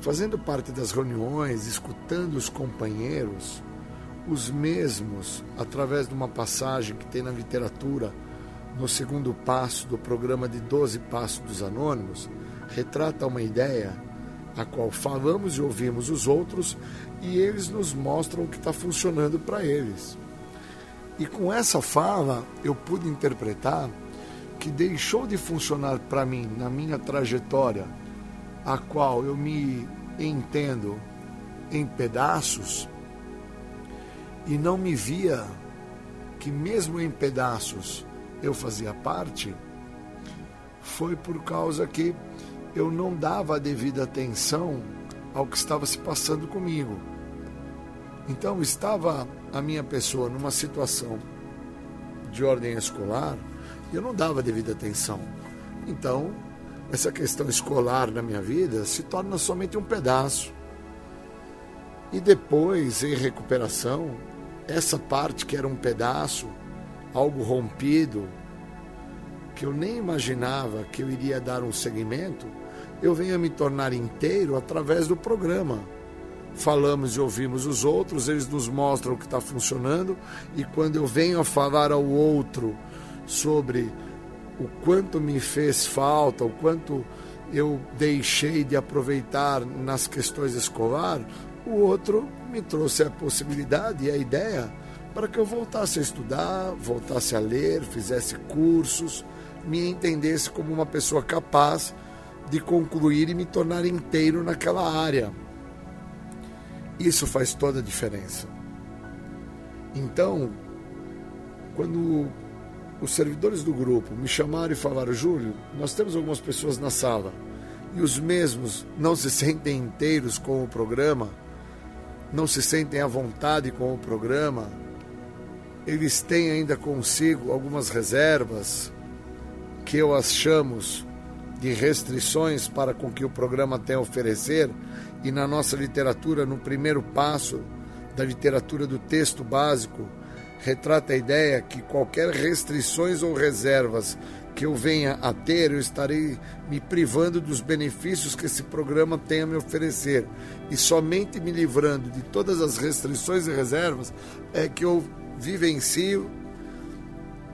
fazendo parte das reuniões, escutando os companheiros, os mesmos, através de uma passagem que tem na literatura, no segundo passo do programa de 12 Passos dos Anônimos, retrata uma ideia a qual falamos e ouvimos os outros e eles nos mostram o que está funcionando para eles. E com essa fala eu pude interpretar que deixou de funcionar para mim na minha trajetória a qual eu me entendo em pedaços e não me via que, mesmo em pedaços, eu fazia parte, foi por causa que eu não dava a devida atenção ao que estava se passando comigo. Então, estava a minha pessoa numa situação de ordem escolar e eu não dava devida atenção. Então, essa questão escolar na minha vida se torna somente um pedaço. E depois, em recuperação, essa parte que era um pedaço, algo rompido, que eu nem imaginava que eu iria dar um segmento, eu venho a me tornar inteiro através do programa. Falamos e ouvimos os outros, eles nos mostram o que está funcionando, e quando eu venho a falar ao outro sobre o quanto me fez falta, o quanto eu deixei de aproveitar nas questões escolar, o outro me trouxe a possibilidade e a ideia para que eu voltasse a estudar, voltasse a ler, fizesse cursos, me entendesse como uma pessoa capaz de concluir e me tornar inteiro naquela área. Isso faz toda a diferença. Então, quando os servidores do grupo me chamaram e falaram: Júlio, nós temos algumas pessoas na sala e os mesmos não se sentem inteiros com o programa, não se sentem à vontade com o programa, eles têm ainda consigo algumas reservas que eu as chamos de restrições para com que o programa tem a oferecer e na nossa literatura, no primeiro passo da literatura do texto básico, retrata a ideia que qualquer restrições ou reservas que eu venha a ter, eu estarei me privando dos benefícios que esse programa tem a me oferecer. E somente me livrando de todas as restrições e reservas é que eu vivencio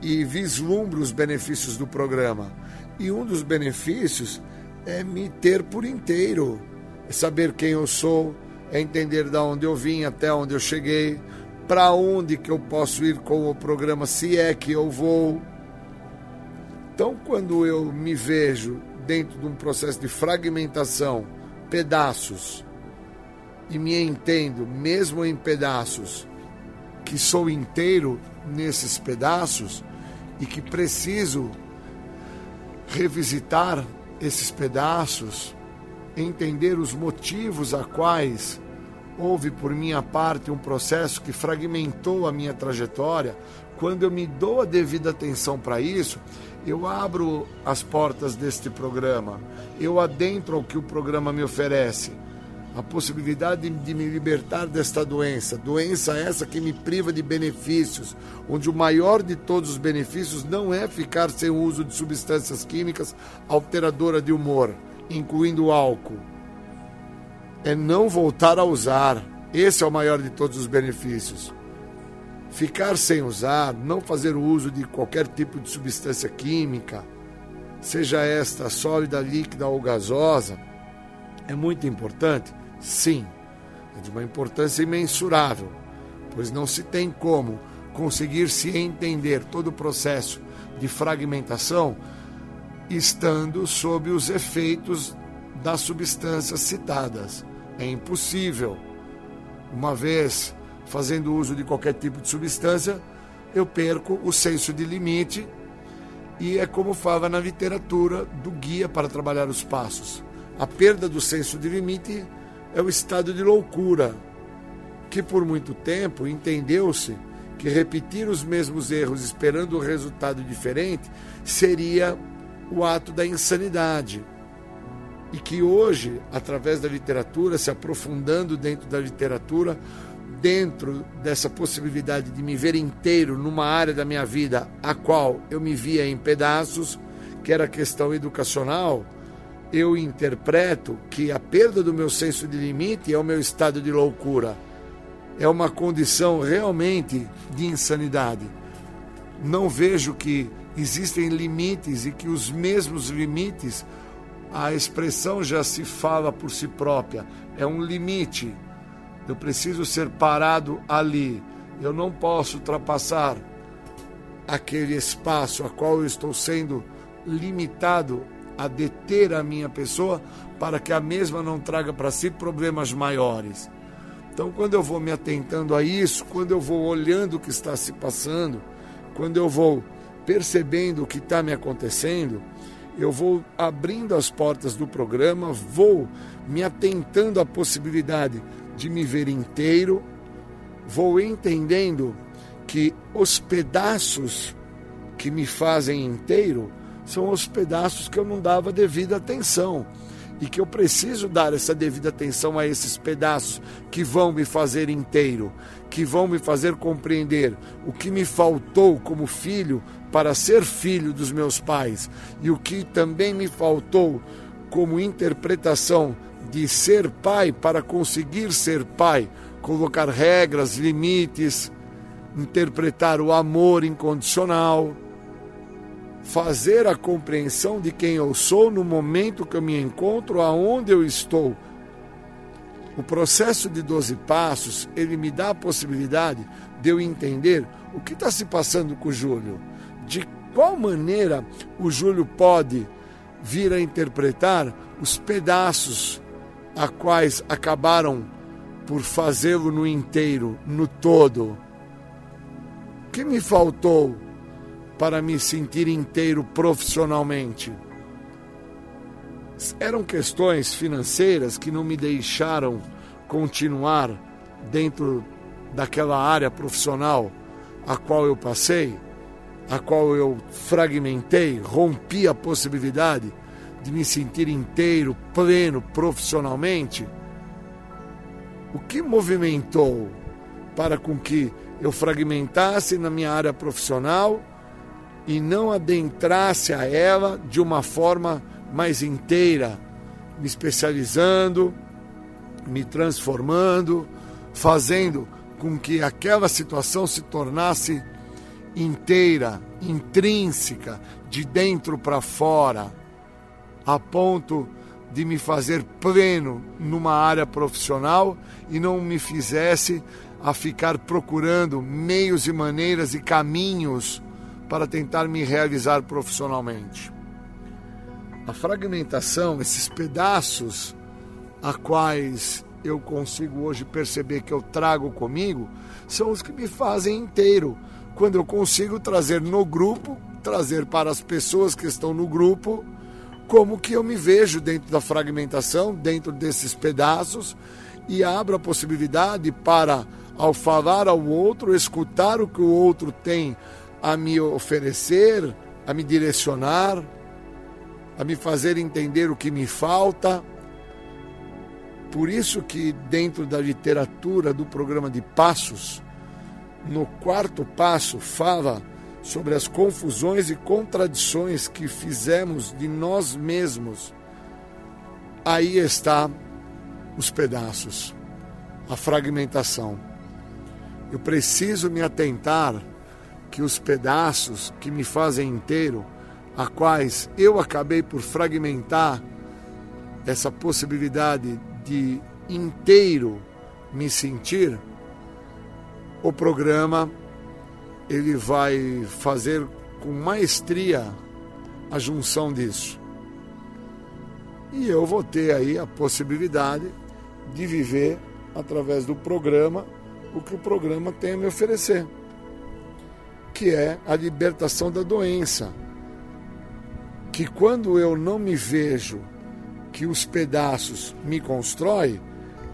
e vislumbro os benefícios do programa. E um dos benefícios é me ter por inteiro, é saber quem eu sou, é entender de onde eu vim até onde eu cheguei, para onde que eu posso ir com o programa, se é que eu vou. Então, quando eu me vejo dentro de um processo de fragmentação, pedaços, e me entendo, mesmo em pedaços, que sou inteiro nesses pedaços e que preciso revisitar esses pedaços, entender os motivos a quais houve por minha parte um processo que fragmentou a minha trajetória, quando eu me dou a devida atenção para isso, eu abro as portas deste programa, eu adentro ao que o programa me oferece. A possibilidade de me libertar desta doença, doença essa que me priva de benefícios, onde o maior de todos os benefícios não é ficar sem o uso de substâncias químicas alteradoras de humor, incluindo álcool é não voltar a usar. Esse é o maior de todos os benefícios. Ficar sem usar, não fazer uso de qualquer tipo de substância química, seja esta sólida, líquida ou gasosa, é muito importante? Sim, é de uma importância imensurável, pois não se tem como conseguir se entender todo o processo de fragmentação estando sob os efeitos das substâncias citadas. É impossível. Uma vez fazendo uso de qualquer tipo de substância, eu perco o senso de limite e é como fala na literatura do guia para trabalhar os passos. A perda do senso de limite é o estado de loucura, que por muito tempo entendeu-se que repetir os mesmos erros esperando um resultado diferente seria o ato da insanidade e que hoje, através da literatura, se aprofundando dentro da literatura, dentro dessa possibilidade de me ver inteiro numa área da minha vida a qual eu me via em pedaços, que era a questão educacional, eu interpreto que a perda do meu senso de limite é o meu estado de loucura. É uma condição realmente de insanidade. Não vejo que existem limites e que os mesmos limites a expressão já se fala por si própria, é um limite. Eu preciso ser parado ali. Eu não posso ultrapassar aquele espaço a qual eu estou sendo limitado a deter a minha pessoa para que a mesma não traga para si problemas maiores. Então, quando eu vou me atentando a isso, quando eu vou olhando o que está se passando, quando eu vou percebendo o que está me acontecendo, eu vou abrindo as portas do programa, vou me atentando à possibilidade de me ver inteiro, vou entendendo que os pedaços que me fazem inteiro são os pedaços que eu não dava devida atenção e que eu preciso dar essa devida atenção a esses pedaços que vão me fazer inteiro, que vão me fazer compreender o que me faltou como filho para ser filho dos meus pais e o que também me faltou como interpretação de ser pai para conseguir ser pai, colocar regras, limites, interpretar o amor incondicional, fazer a compreensão de quem eu sou no momento que eu me encontro, aonde eu estou. O processo de 12 passos, ele me dá a possibilidade de eu entender o que está se passando com o Júlio, de qual maneira o Júlio pode vir a interpretar os pedaços a quais acabaram por fazê-lo no inteiro, no todo. O que me faltou para me sentir inteiro profissionalmente? Eram questões financeiras que não me deixaram continuar dentro daquela área profissional a qual eu passei, a qual eu fragmentei, rompi a possibilidade de me sentir inteiro, pleno profissionalmente. O que movimentou para com que eu fragmentasse na minha área profissional e não adentrasse a ela de uma forma mais inteira, me especializando, me transformando, fazendo com que aquela situação se tornasse inteira, intrínseca, de dentro para fora, a ponto de me fazer pleno numa área profissional e não me fizesse a ficar procurando meios e maneiras e caminhos para tentar me realizar profissionalmente. A fragmentação, esses pedaços a quais eu consigo hoje perceber que eu trago comigo, são os que me fazem inteiro. Quando eu consigo trazer no grupo, trazer para as pessoas que estão no grupo, como que eu me vejo dentro da fragmentação, dentro desses pedaços, e abro a possibilidade para, ao falar ao outro, escutar o que o outro tem a me oferecer, a me direcionar, a me fazer entender o que me falta. Por isso que dentro da literatura do programa de passos, no quarto passo fala sobre as confusões e contradições que fizemos de nós mesmos. Aí está os pedaços, a fragmentação. Eu preciso me atentar que os pedaços que me fazem inteiro a quais eu acabei por fragmentar essa possibilidade de inteiro me sentir, o programa ele vai fazer com maestria a junção disso. E eu vou ter aí a possibilidade de viver através do programa o que o programa tem a me oferecer, que é a libertação da doença que quando eu não me vejo que os pedaços me constroem,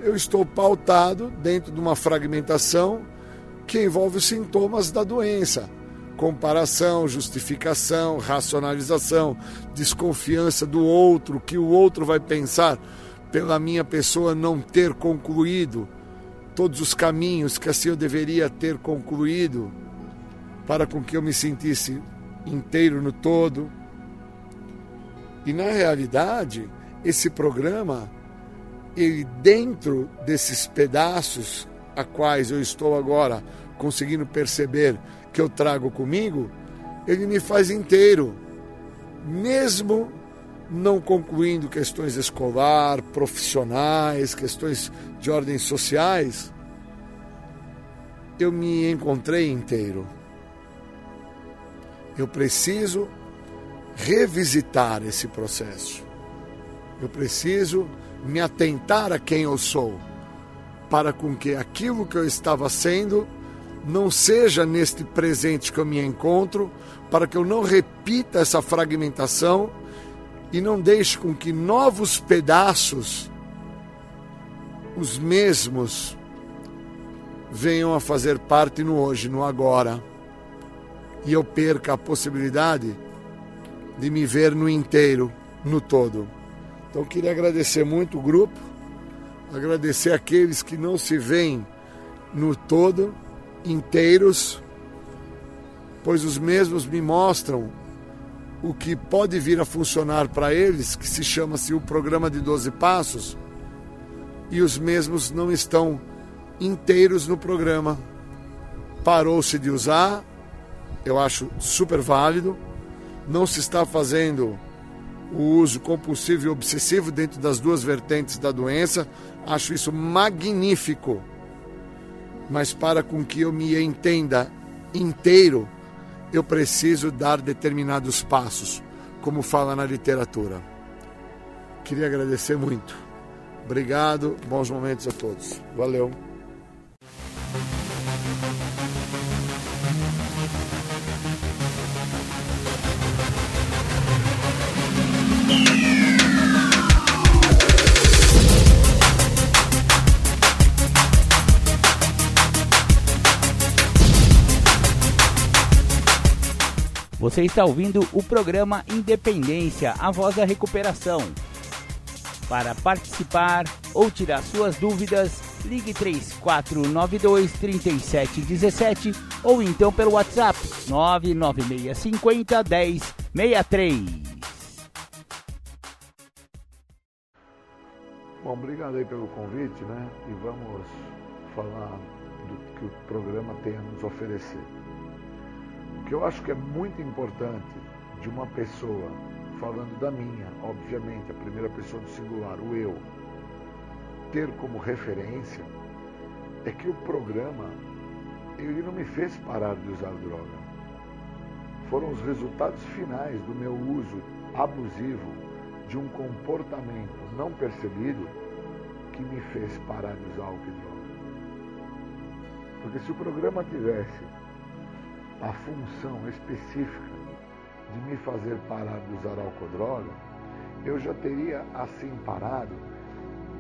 eu estou pautado dentro de uma fragmentação que envolve os sintomas da doença. Comparação, justificação, racionalização, desconfiança do outro, que o outro vai pensar pela minha pessoa não ter concluído todos os caminhos que assim eu deveria ter concluído para com que eu me sentisse inteiro no todo e na realidade, esse programa, ele dentro desses pedaços a quais eu estou agora conseguindo perceber que eu trago comigo, ele me faz inteiro, mesmo não concluindo questões escolar, profissionais, questões de ordem sociais, eu me encontrei inteiro. Eu preciso revisitar esse processo. Eu preciso me atentar a quem eu sou, para com que aquilo que eu estava sendo não seja neste presente que eu me encontro, para que eu não repita essa fragmentação e não deixe com que novos pedaços, os mesmos, venham a fazer parte no hoje, no agora, e eu perca a possibilidade de me ver no inteiro, no todo. Então queria agradecer muito o grupo, agradecer aqueles que não se veem no todo, inteiros, pois os mesmos me mostram o que pode vir a funcionar para eles, que se chama-se o programa de 12 passos, e os mesmos não estão inteiros no programa. Parou-se de usar, eu acho super válido não se está fazendo o uso compulsivo e obsessivo dentro das duas vertentes da doença. Acho isso magnífico. Mas para com que eu me entenda inteiro, eu preciso dar determinados passos, como fala na literatura. Queria agradecer muito. Obrigado, bons momentos a todos. Valeu. Você está ouvindo o programa Independência, a voz da recuperação. Para participar ou tirar suas dúvidas, ligue 3492 3717 ou então pelo WhatsApp 99650 1063. Bom, obrigado aí pelo convite, né? E vamos falar do que o programa tem a nos oferecer. O que eu acho que é muito importante de uma pessoa, falando da minha, obviamente, a primeira pessoa do singular, o eu, ter como referência, é que o programa, ele não me fez parar de usar droga. Foram os resultados finais do meu uso abusivo de um comportamento não percebido que me fez parar de usar álcool e droga. Porque se o programa tivesse a função específica de me fazer parar de usar álcool droga, eu já teria assim parado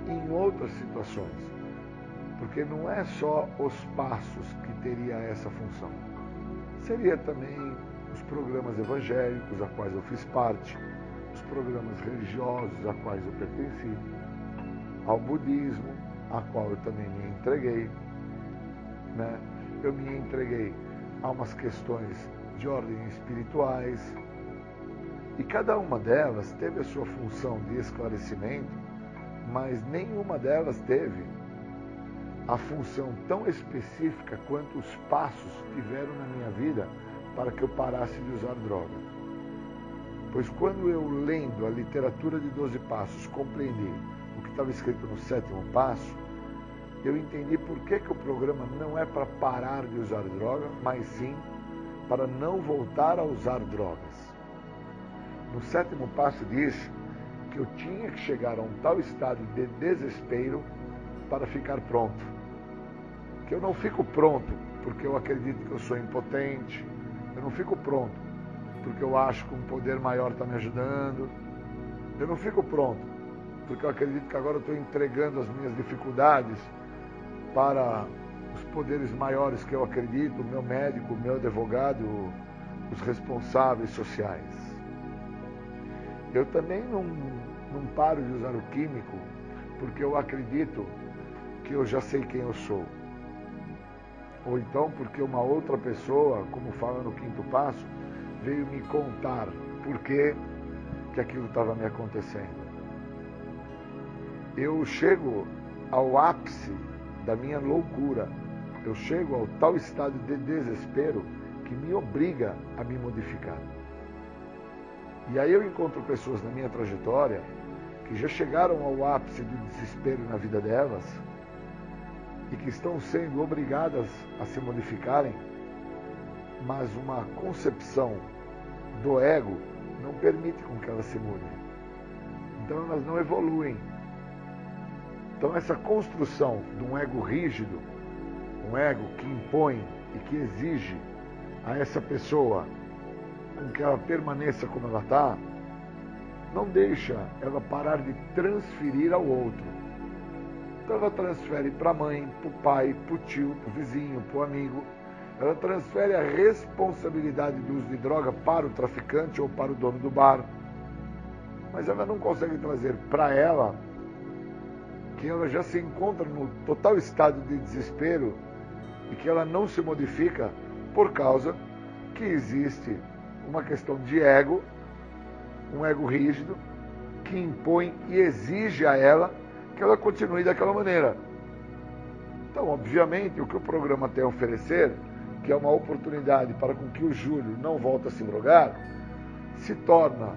em outras situações. Porque não é só os passos que teria essa função. Seria também os programas evangélicos a quais eu fiz parte, os programas religiosos a quais eu pertenci, ao budismo, a qual eu também me entreguei. Né? Eu me entreguei há umas questões de ordem espirituais, e cada uma delas teve a sua função de esclarecimento, mas nenhuma delas teve a função tão específica quanto os passos tiveram na minha vida para que eu parasse de usar droga. Pois quando eu lendo a literatura de 12 passos compreendi o que estava escrito no sétimo passo, eu entendi por que, que o programa não é para parar de usar droga, mas sim para não voltar a usar drogas. No sétimo passo diz que eu tinha que chegar a um tal estado de desespero para ficar pronto. Que eu não fico pronto porque eu acredito que eu sou impotente, eu não fico pronto porque eu acho que um poder maior está me ajudando, eu não fico pronto porque eu acredito que agora eu estou entregando as minhas dificuldades para os poderes maiores que eu acredito, o meu médico, o meu advogado, os responsáveis sociais. Eu também não, não paro de usar o químico porque eu acredito que eu já sei quem eu sou. Ou então porque uma outra pessoa, como fala no quinto passo, veio me contar por que, que aquilo estava me acontecendo. Eu chego ao ápice da minha loucura. Eu chego ao tal estado de desespero que me obriga a me modificar. E aí eu encontro pessoas na minha trajetória que já chegaram ao ápice do desespero na vida delas e que estão sendo obrigadas a se modificarem, mas uma concepção do ego não permite com que elas se mudem. Então elas não evoluem, então, essa construção de um ego rígido, um ego que impõe e que exige a essa pessoa com que ela permaneça como ela está, não deixa ela parar de transferir ao outro. Então, ela transfere para a mãe, para o pai, para o tio, para o vizinho, para o amigo. Ela transfere a responsabilidade do uso de droga para o traficante ou para o dono do bar. Mas ela não consegue trazer para ela que ela já se encontra no total estado de desespero e que ela não se modifica por causa que existe uma questão de ego, um ego rígido, que impõe e exige a ela que ela continue daquela maneira. Então, obviamente, o que o programa tem a oferecer, que é uma oportunidade para com que o Júlio não volte a se drogar, se torna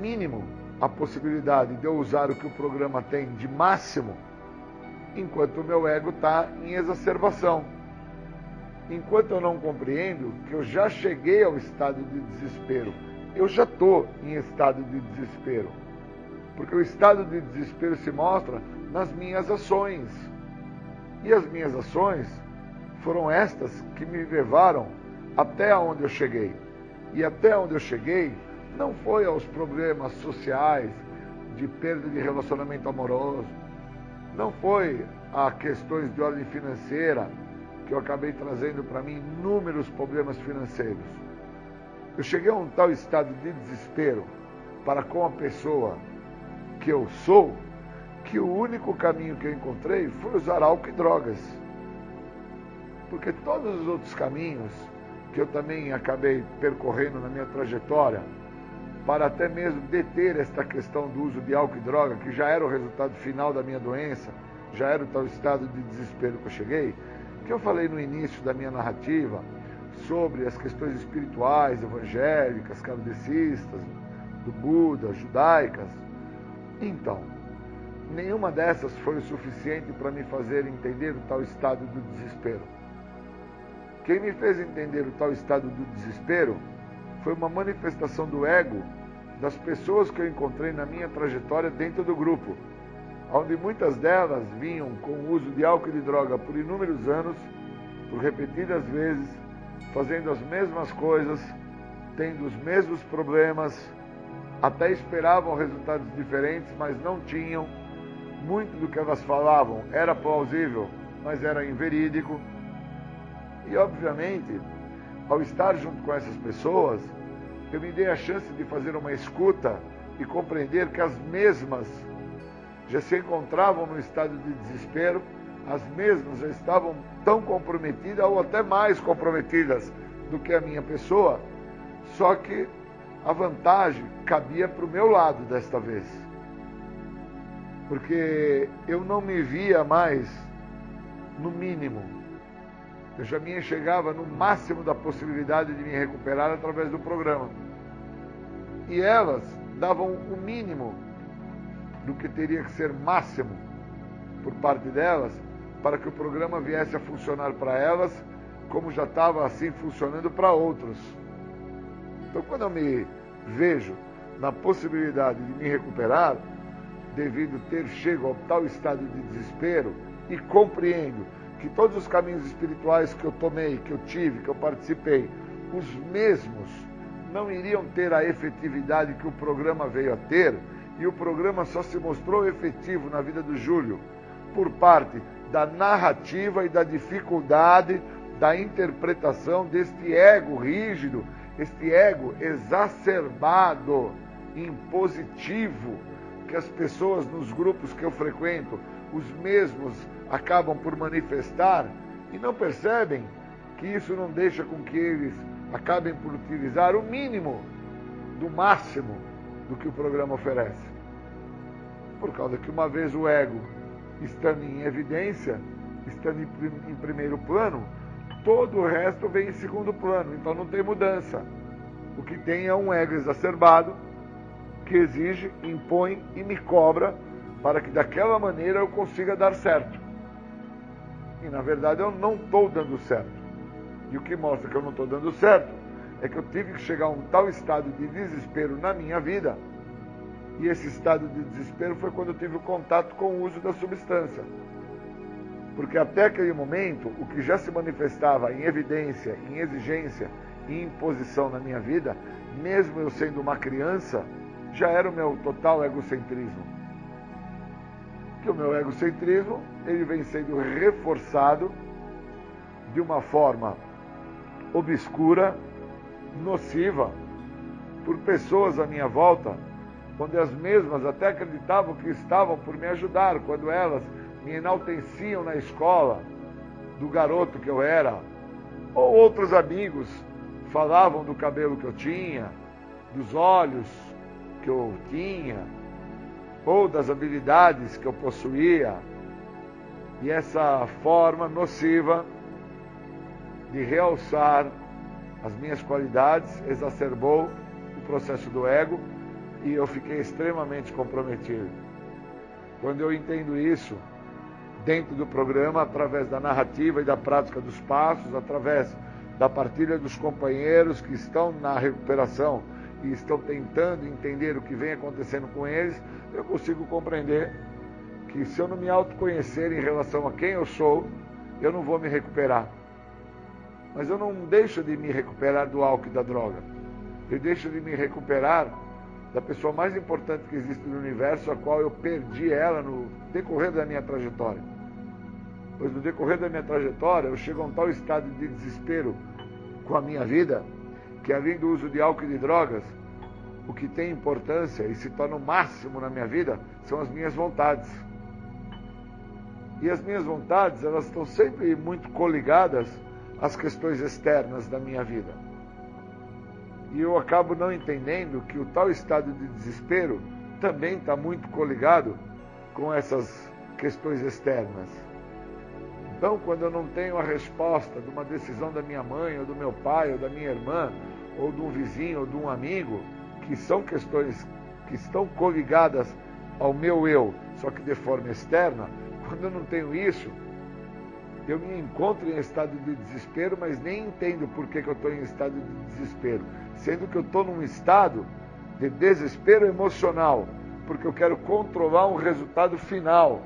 mínimo a possibilidade de eu usar o que o programa tem de máximo, enquanto o meu ego está em exacerbação. Enquanto eu não compreendo que eu já cheguei ao estado de desespero, eu já estou em estado de desespero. Porque o estado de desespero se mostra nas minhas ações. E as minhas ações foram estas que me levaram até onde eu cheguei. E até onde eu cheguei não foi aos problemas sociais, de perda de relacionamento amoroso, não foi a questões de ordem financeira, que eu acabei trazendo para mim inúmeros problemas financeiros. Eu cheguei a um tal estado de desespero para com a pessoa que eu sou, que o único caminho que eu encontrei foi usar álcool e drogas. Porque todos os outros caminhos que eu também acabei percorrendo na minha trajetória, para até mesmo deter esta questão do uso de álcool e droga, que já era o resultado final da minha doença, já era o tal estado de desespero que eu cheguei, que eu falei no início da minha narrativa sobre as questões espirituais, evangélicas, kardecistas, do Buda, judaicas. Então, nenhuma dessas foi o suficiente para me fazer entender o tal estado do desespero. Quem me fez entender o tal estado do desespero foi uma manifestação do ego das pessoas que eu encontrei na minha trajetória dentro do grupo, onde muitas delas vinham com o uso de álcool e de droga por inúmeros anos, por repetidas vezes, fazendo as mesmas coisas, tendo os mesmos problemas, até esperavam resultados diferentes, mas não tinham. Muito do que elas falavam era plausível, mas era inverídico. E, obviamente, ao estar junto com essas pessoas, eu me dei a chance de fazer uma escuta e compreender que as mesmas já se encontravam no estado de desespero, as mesmas já estavam tão comprometidas ou até mais comprometidas do que a minha pessoa, só que a vantagem cabia para o meu lado desta vez. Porque eu não me via mais no mínimo eu já me enxergava no máximo da possibilidade de me recuperar através do programa. E elas davam o mínimo do que teria que ser máximo por parte delas para que o programa viesse a funcionar para elas como já estava assim funcionando para outros. Então, quando eu me vejo na possibilidade de me recuperar, devido ter chego ao tal estado de desespero e compreendo que todos os caminhos espirituais que eu tomei, que eu tive, que eu participei, os mesmos não iriam ter a efetividade que o programa veio a ter, e o programa só se mostrou efetivo na vida do Júlio por parte da narrativa e da dificuldade da interpretação deste ego rígido, este ego exacerbado, impositivo, que as pessoas nos grupos que eu frequento, os mesmos acabam por manifestar e não percebem que isso não deixa com que eles acabem por utilizar o mínimo do máximo do que o programa oferece. Por causa que uma vez o ego estando em evidência, estando em primeiro plano, todo o resto vem em segundo plano, então não tem mudança. O que tem é um ego exacerbado que exige, impõe e me cobra para que daquela maneira eu consiga dar certo. E na verdade eu não estou dando certo. E o que mostra que eu não estou dando certo é que eu tive que chegar a um tal estado de desespero na minha vida. E esse estado de desespero foi quando eu tive o contato com o uso da substância. Porque até aquele momento, o que já se manifestava em evidência, em exigência e imposição na minha vida, mesmo eu sendo uma criança, já era o meu total egocentrismo que o meu egocentrismo ele vem sendo reforçado de uma forma obscura, nociva, por pessoas à minha volta, onde as mesmas até acreditavam que estavam por me ajudar, quando elas me enalteciam na escola do garoto que eu era, ou outros amigos falavam do cabelo que eu tinha, dos olhos que eu tinha, ou das habilidades que eu possuía, e essa forma nociva de realçar as minhas qualidades exacerbou o processo do ego E eu fiquei extremamente comprometido. Quando eu entendo isso, dentro do programa, através da narrativa e da prática dos passos, através da partilha dos companheiros que estão na recuperação e estão tentando entender o que vem acontecendo com eles, eu consigo compreender que se eu não me autoconhecer em relação a quem eu sou, eu não vou me recuperar. Mas eu não deixo de me recuperar do álcool e da droga. Eu deixo de me recuperar da pessoa mais importante que existe no universo, a qual eu perdi ela no decorrer da minha trajetória. Pois no decorrer da minha trajetória, eu chego a um tal estado de desespero com a minha vida, que além do uso de álcool e de drogas, o que tem importância e se torna o máximo na minha vida são as minhas vontades. E as minhas vontades, elas estão sempre muito coligadas às questões externas da minha vida. E eu acabo não entendendo que o tal estado de desespero também está muito coligado com essas questões externas. Então, quando eu não tenho a resposta de uma decisão da minha mãe, ou do meu pai, ou da minha irmã, ou de um vizinho, ou de um amigo, que são questões que estão coligadas ao meu eu, só que de forma externa, quando eu não tenho isso, eu me encontro em estado de desespero, mas nem entendo por que, que eu estou em estado de desespero, sendo que eu estou num estado de desespero emocional, porque eu quero controlar um resultado final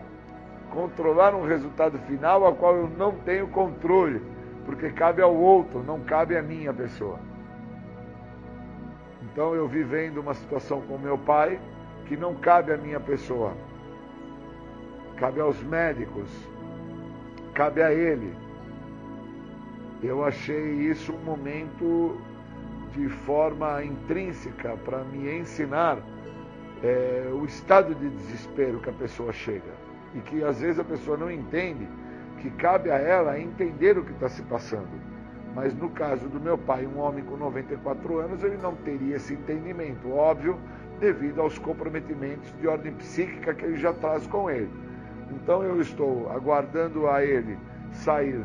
controlar um resultado final ao qual eu não tenho controle, porque cabe ao outro, não cabe a minha pessoa. Então eu vivendo uma situação com meu pai que não cabe à minha pessoa, cabe aos médicos, cabe a ele. Eu achei isso um momento de forma intrínseca para me ensinar é, o estado de desespero que a pessoa chega e que às vezes a pessoa não entende que cabe a ela entender o que está se passando. Mas no caso do meu pai, um homem com 94 anos, ele não teria esse entendimento, óbvio, devido aos comprometimentos de ordem psíquica que ele já traz com ele. Então eu estou aguardando a ele sair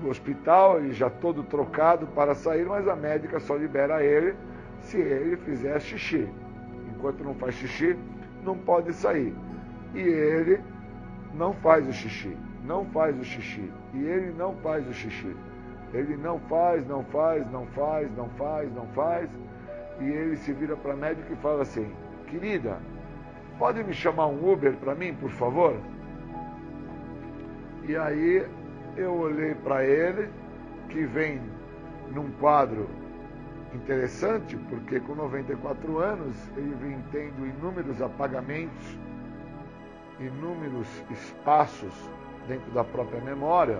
do hospital, ele já todo trocado para sair, mas a médica só libera ele se ele fizer xixi. Enquanto não faz xixi, não pode sair. E ele não faz o xixi, não faz o xixi. E ele não faz o xixi. Ele não faz, não faz, não faz, não faz, não faz. E ele se vira para a médica e fala assim: Querida, pode me chamar um Uber para mim, por favor? E aí eu olhei para ele, que vem num quadro interessante, porque com 94 anos ele vem tendo inúmeros apagamentos inúmeros espaços dentro da própria memória.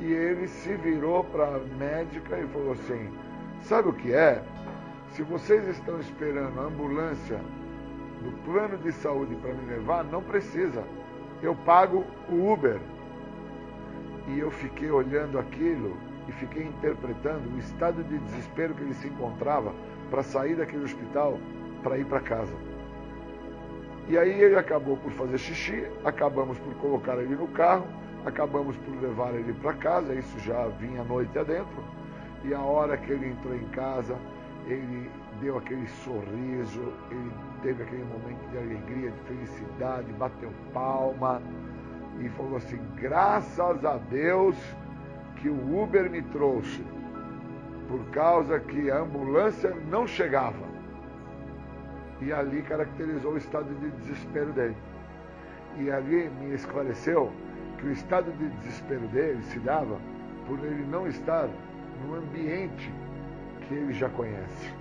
E ele se virou para a médica e falou assim: Sabe o que é? Se vocês estão esperando a ambulância do plano de saúde para me levar, não precisa. Eu pago o Uber. E eu fiquei olhando aquilo e fiquei interpretando o estado de desespero que ele se encontrava para sair daquele hospital para ir para casa. E aí ele acabou por fazer xixi, acabamos por colocar ele no carro, acabamos por levar ele para casa, isso já vinha noite adentro. E a hora que ele entrou em casa, ele deu aquele sorriso, ele teve aquele momento de alegria, de felicidade, bateu palma e falou assim: graças a Deus que o Uber me trouxe, por causa que a ambulância não chegava. E ali caracterizou o estado de desespero dele. E ali me esclareceu que o estado de desespero dele se dava por ele não estar no ambiente que ele já conhece.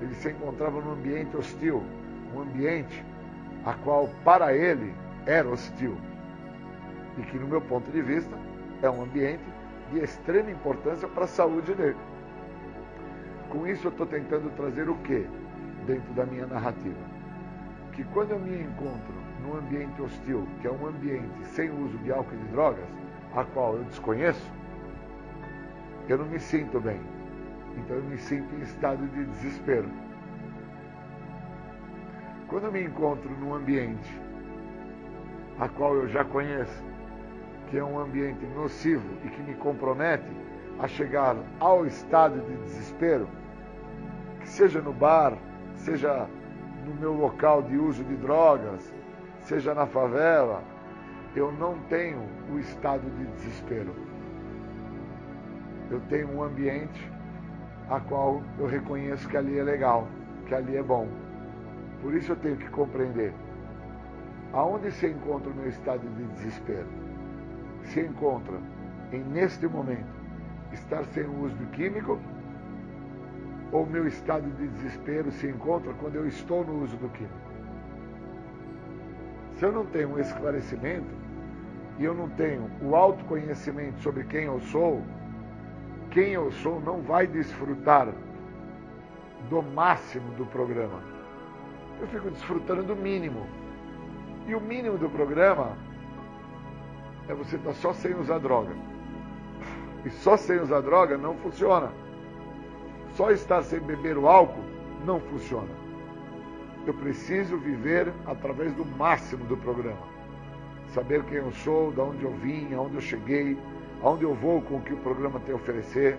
Ele se encontrava num ambiente hostil, um ambiente a qual para ele era hostil. E que, no meu ponto de vista, é um ambiente de extrema importância para a saúde dele. Com isso, eu estou tentando trazer o quê? dentro da minha narrativa. Que quando eu me encontro num ambiente hostil, que é um ambiente sem uso de álcool e de drogas, a qual eu desconheço, eu não me sinto bem. Então eu me sinto em estado de desespero. Quando eu me encontro num ambiente a qual eu já conheço, que é um ambiente nocivo e que me compromete a chegar ao estado de desespero, que seja no bar, seja no meu local de uso de drogas, seja na favela, eu não tenho o estado de desespero. Eu tenho um ambiente a qual eu reconheço que ali é legal, que ali é bom. Por isso eu tenho que compreender aonde se encontra o meu estado de desespero. Se encontra em neste momento estar sem o uso do químico ou meu estado de desespero se encontra quando eu estou no uso do químico? Se eu não tenho um esclarecimento e eu não tenho o autoconhecimento sobre quem eu sou, quem eu sou não vai desfrutar do máximo do programa. Eu fico desfrutando do mínimo. E o mínimo do programa é você estar tá só sem usar droga. E só sem usar droga não funciona. Só estar sem beber o álcool não funciona. Eu preciso viver através do máximo do programa. Saber quem eu sou, de onde eu vim, aonde eu cheguei, aonde eu vou com o que o programa tem a oferecer.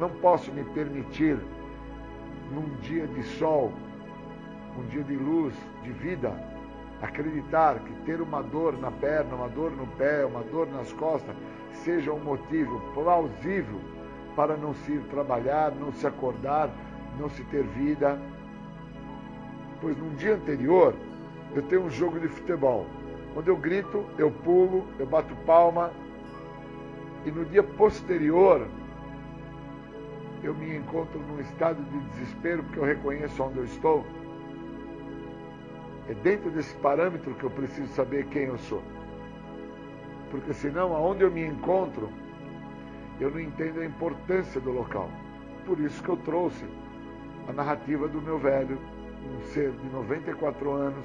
Não posso me permitir, num dia de sol, um dia de luz, de vida, acreditar que ter uma dor na perna, uma dor no pé, uma dor nas costas, seja um motivo plausível para não se ir trabalhar, não se acordar, não se ter vida. Pois num dia anterior, eu tenho um jogo de futebol. Quando eu grito, eu pulo, eu bato palma. E no dia posterior, eu me encontro num estado de desespero porque eu reconheço onde eu estou. É dentro desse parâmetro que eu preciso saber quem eu sou. Porque senão, aonde eu me encontro, eu não entendo a importância do local. Por isso que eu trouxe a narrativa do meu velho, um ser de 94 anos,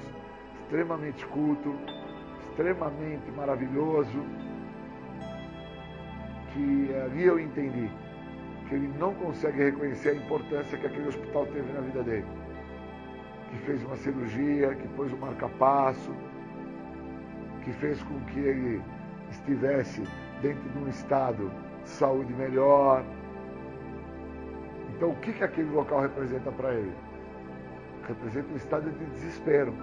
extremamente culto, extremamente maravilhoso, que ali eu entendi que ele não consegue reconhecer a importância que aquele hospital teve na vida dele. Que fez uma cirurgia, que pôs um marca-passo, que fez com que ele estivesse dentro de um estado de saúde melhor. Então, o que, que aquele local representa para ele? Representa um estado de desespero.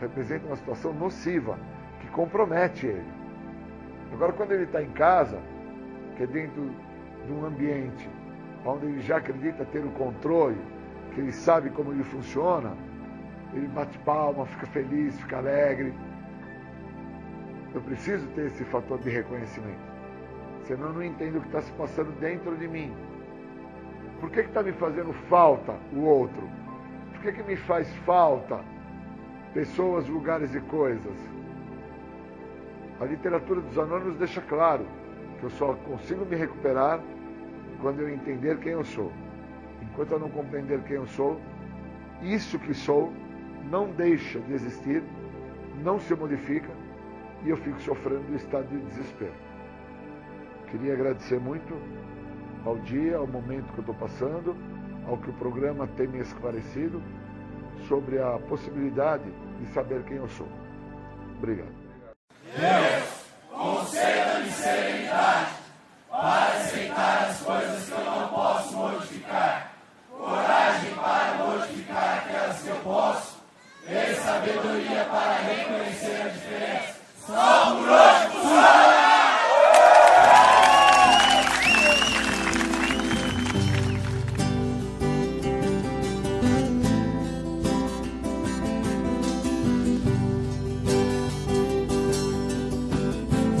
Representa uma situação nociva, que compromete ele. Agora, quando ele está em casa, que é dentro de um ambiente onde ele já acredita ter o controle, que ele sabe como ele funciona, ele bate palma, fica feliz, fica alegre. Eu preciso ter esse fator de reconhecimento. Senão eu não entendo o que está se passando dentro de mim. Por que está me fazendo falta o outro? Que, que me faz falta pessoas, lugares e coisas? A literatura dos anônimos deixa claro que eu só consigo me recuperar quando eu entender quem eu sou. Enquanto eu não compreender quem eu sou, isso que sou não deixa de existir, não se modifica e eu fico sofrendo do estado de desespero. Queria agradecer muito ao dia, ao momento que eu estou passando, ao que o programa tem me esclarecido sobre a possibilidade de saber quem eu sou. Obrigado. Deus, conceda-me serenidade para aceitar as coisas que eu não posso modificar, coragem para modificar aquelas que eu posso, e sabedoria para reconhecer a diferença. Só por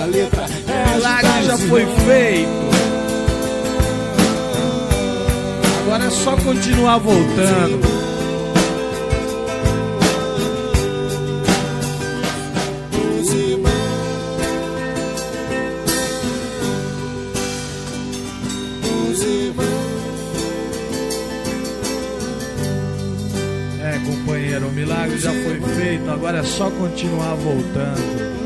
A nossa letra é o milagre já foi feito. Agora é só continuar voltando. É, companheiro, o milagre já foi feito, agora é só continuar voltando.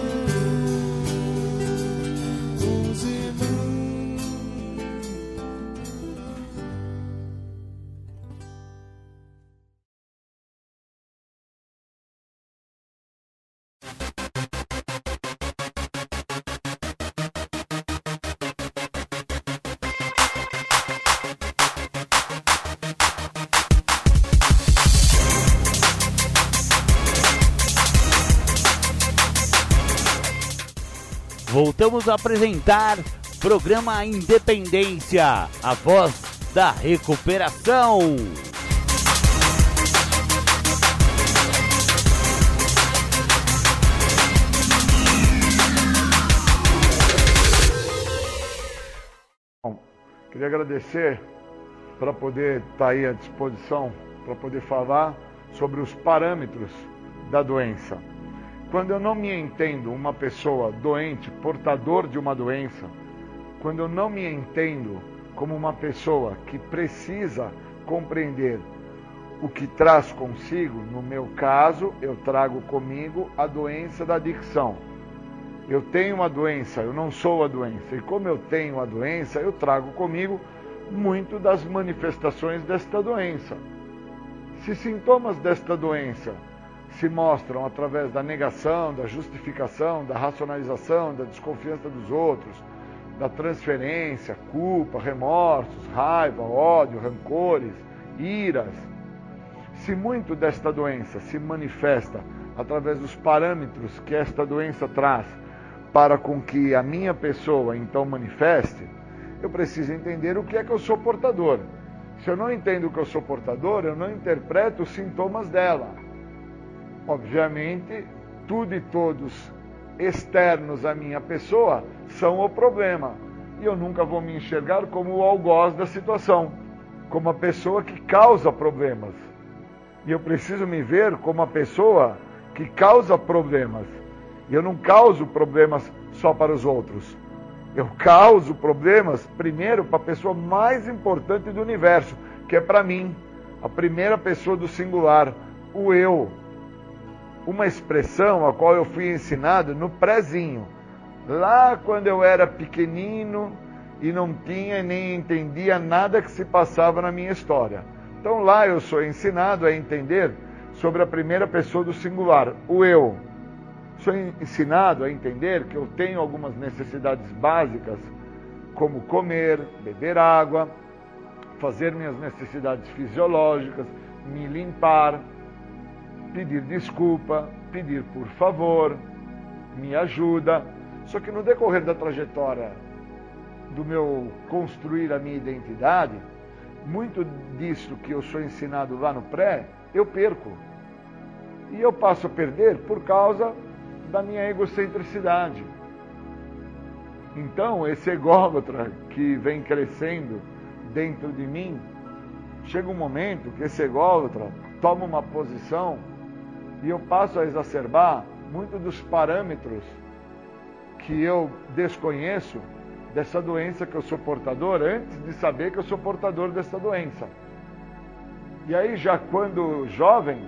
Voltamos a apresentar programa Independência, a voz da recuperação. Queria agradecer para poder estar aí à disposição, para poder falar sobre os parâmetros da doença. Quando eu não me entendo uma pessoa doente, portador de uma doença, quando eu não me entendo como uma pessoa que precisa compreender o que traz consigo, no meu caso, eu trago comigo a doença da adicção. Eu tenho uma doença, eu não sou a doença. E como eu tenho a doença, eu trago comigo muito das manifestações desta doença. Se sintomas desta doença se mostram através da negação, da justificação, da racionalização, da desconfiança dos outros, da transferência, culpa, remorsos, raiva, ódio, rancores, iras. Se muito desta doença se manifesta através dos parâmetros que esta doença traz para com que a minha pessoa então manifeste, eu preciso entender o que é que eu sou portador. Se eu não entendo que eu sou portador, eu não interpreto os sintomas dela. Obviamente, tudo e todos externos à minha pessoa são o problema. E eu nunca vou me enxergar como o algoz da situação, como a pessoa que causa problemas. E eu preciso me ver como a pessoa que causa problemas. E eu não causo problemas só para os outros. Eu causo problemas primeiro para a pessoa mais importante do universo, que é para mim, a primeira pessoa do singular, o eu. Uma expressão a qual eu fui ensinado no prézinho, lá quando eu era pequenino e não tinha nem entendia nada que se passava na minha história. Então lá eu sou ensinado a entender sobre a primeira pessoa do singular, o eu sou ensinado a entender que eu tenho algumas necessidades básicas, como comer, beber água, fazer minhas necessidades fisiológicas, me limpar, pedir desculpa, pedir por favor, me ajuda. Só que no decorrer da trajetória do meu construir a minha identidade, muito disso que eu sou ensinado lá no pré, eu perco. E eu passo a perder por causa da minha egocentricidade. Então, esse ególatra que vem crescendo dentro de mim, chega um momento que esse ególatra toma uma posição e eu passo a exacerbar muito dos parâmetros que eu desconheço dessa doença que eu sou portador antes de saber que eu sou portador dessa doença. E aí, já quando jovem,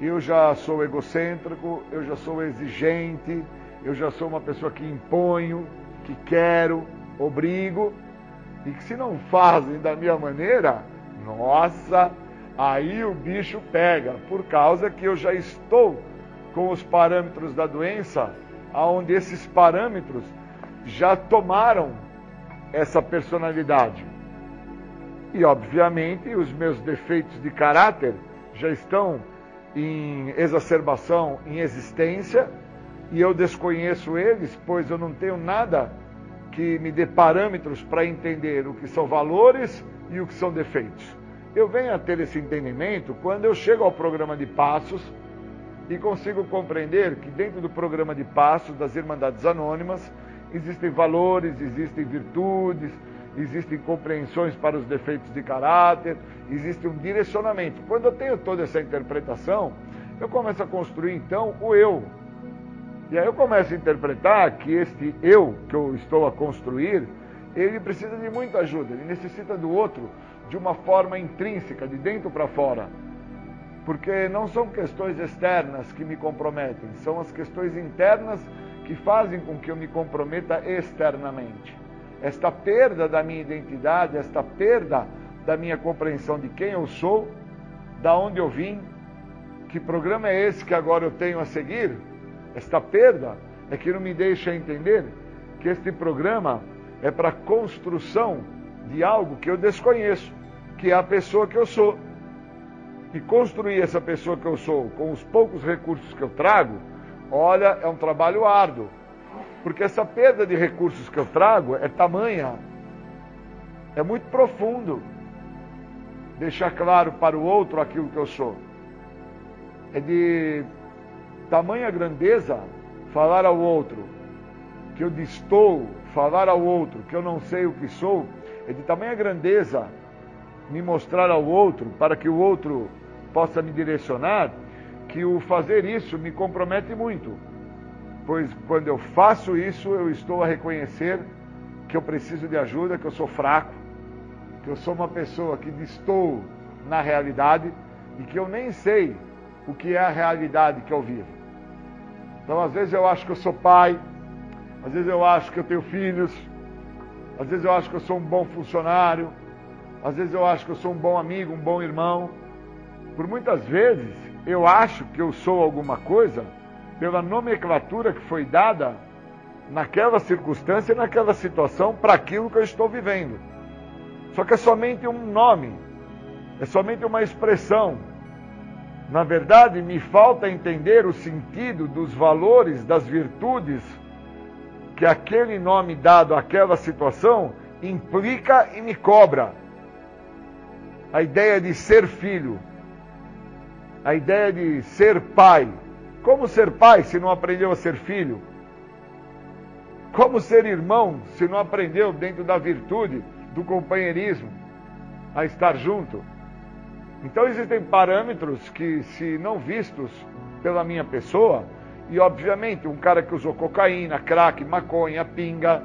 eu já sou egocêntrico, eu já sou exigente, eu já sou uma pessoa que imponho, que quero, obrigo, e que se não fazem da minha maneira, nossa, aí o bicho pega, por causa que eu já estou com os parâmetros da doença, aonde esses parâmetros já tomaram essa personalidade. E obviamente os meus defeitos de caráter já estão em exacerbação, em existência, e eu desconheço eles, pois eu não tenho nada que me dê parâmetros para entender o que são valores e o que são defeitos. Eu venho a ter esse entendimento quando eu chego ao programa de passos e consigo compreender que dentro do programa de passos das Irmandades Anônimas existem valores, existem virtudes, existem compreensões para os defeitos de caráter, existe um direcionamento. Quando eu tenho toda essa interpretação, eu começo a construir então o eu. E aí eu começo a interpretar que este eu que eu estou a construir, ele precisa de muita ajuda, ele necessita do outro de uma forma intrínseca, de dentro para fora. Porque não são questões externas que me comprometem, são as questões internas que fazem com que eu me comprometa externamente esta perda da minha identidade, esta perda da minha compreensão de quem eu sou, da onde eu vim, que programa é esse que agora eu tenho a seguir? Esta perda é que não me deixa entender que este programa é para construção de algo que eu desconheço, que é a pessoa que eu sou. E construir essa pessoa que eu sou com os poucos recursos que eu trago, olha, é um trabalho árduo porque essa perda de recursos que eu trago é tamanha, é muito profundo. Deixar claro para o outro aquilo que eu sou. É de tamanha grandeza falar ao outro que eu distou, falar ao outro que eu não sei o que sou. É de tamanha grandeza me mostrar ao outro para que o outro possa me direcionar, que o fazer isso me compromete muito pois quando eu faço isso, eu estou a reconhecer que eu preciso de ajuda, que eu sou fraco, que eu sou uma pessoa que estou na realidade e que eu nem sei o que é a realidade que eu vivo. Então, às vezes, eu acho que eu sou pai, Às vezes eu acho que eu tenho filhos. Às vezes eu acho que eu sou um bom funcionário. Às vezes eu acho que eu sou um bom amigo, um bom irmão. Por muitas vezes eu acho que eu sou alguma coisa pela nomenclatura que foi dada naquela circunstância, naquela situação, para aquilo que eu estou vivendo. Só que é somente um nome, é somente uma expressão. Na verdade, me falta entender o sentido dos valores, das virtudes que aquele nome dado àquela situação implica e me cobra. A ideia de ser filho, a ideia de ser pai. Como ser pai se não aprendeu a ser filho? Como ser irmão se não aprendeu dentro da virtude do companheirismo a estar junto? Então existem parâmetros que, se não vistos pela minha pessoa, e obviamente um cara que usou cocaína, crack, maconha, pinga,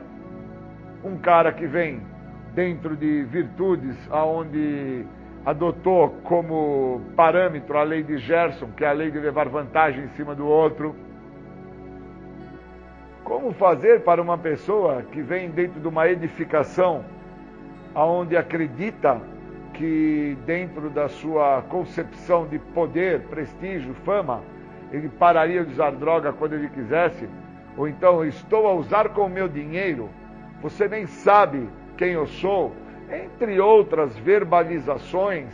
um cara que vem dentro de virtudes aonde adotou como parâmetro a lei de Gerson, que é a lei de levar vantagem em cima do outro. Como fazer para uma pessoa que vem dentro de uma edificação aonde acredita que dentro da sua concepção de poder, prestígio, fama, ele pararia de usar droga quando ele quisesse, ou então estou a usar com o meu dinheiro, você nem sabe quem eu sou, entre outras verbalizações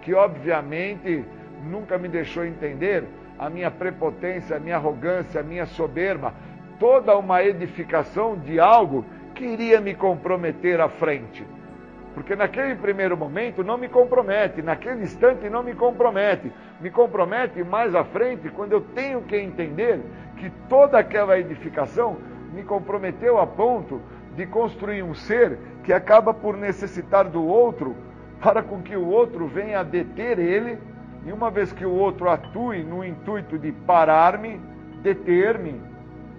que, obviamente, nunca me deixou entender a minha prepotência, a minha arrogância, a minha soberba, toda uma edificação de algo que iria me comprometer à frente. Porque naquele primeiro momento não me compromete, naquele instante não me compromete. Me compromete mais à frente quando eu tenho que entender que toda aquela edificação me comprometeu a ponto de construir um ser que acaba por necessitar do outro para com que o outro venha a deter ele, e uma vez que o outro atue no intuito de parar-me, deter-me,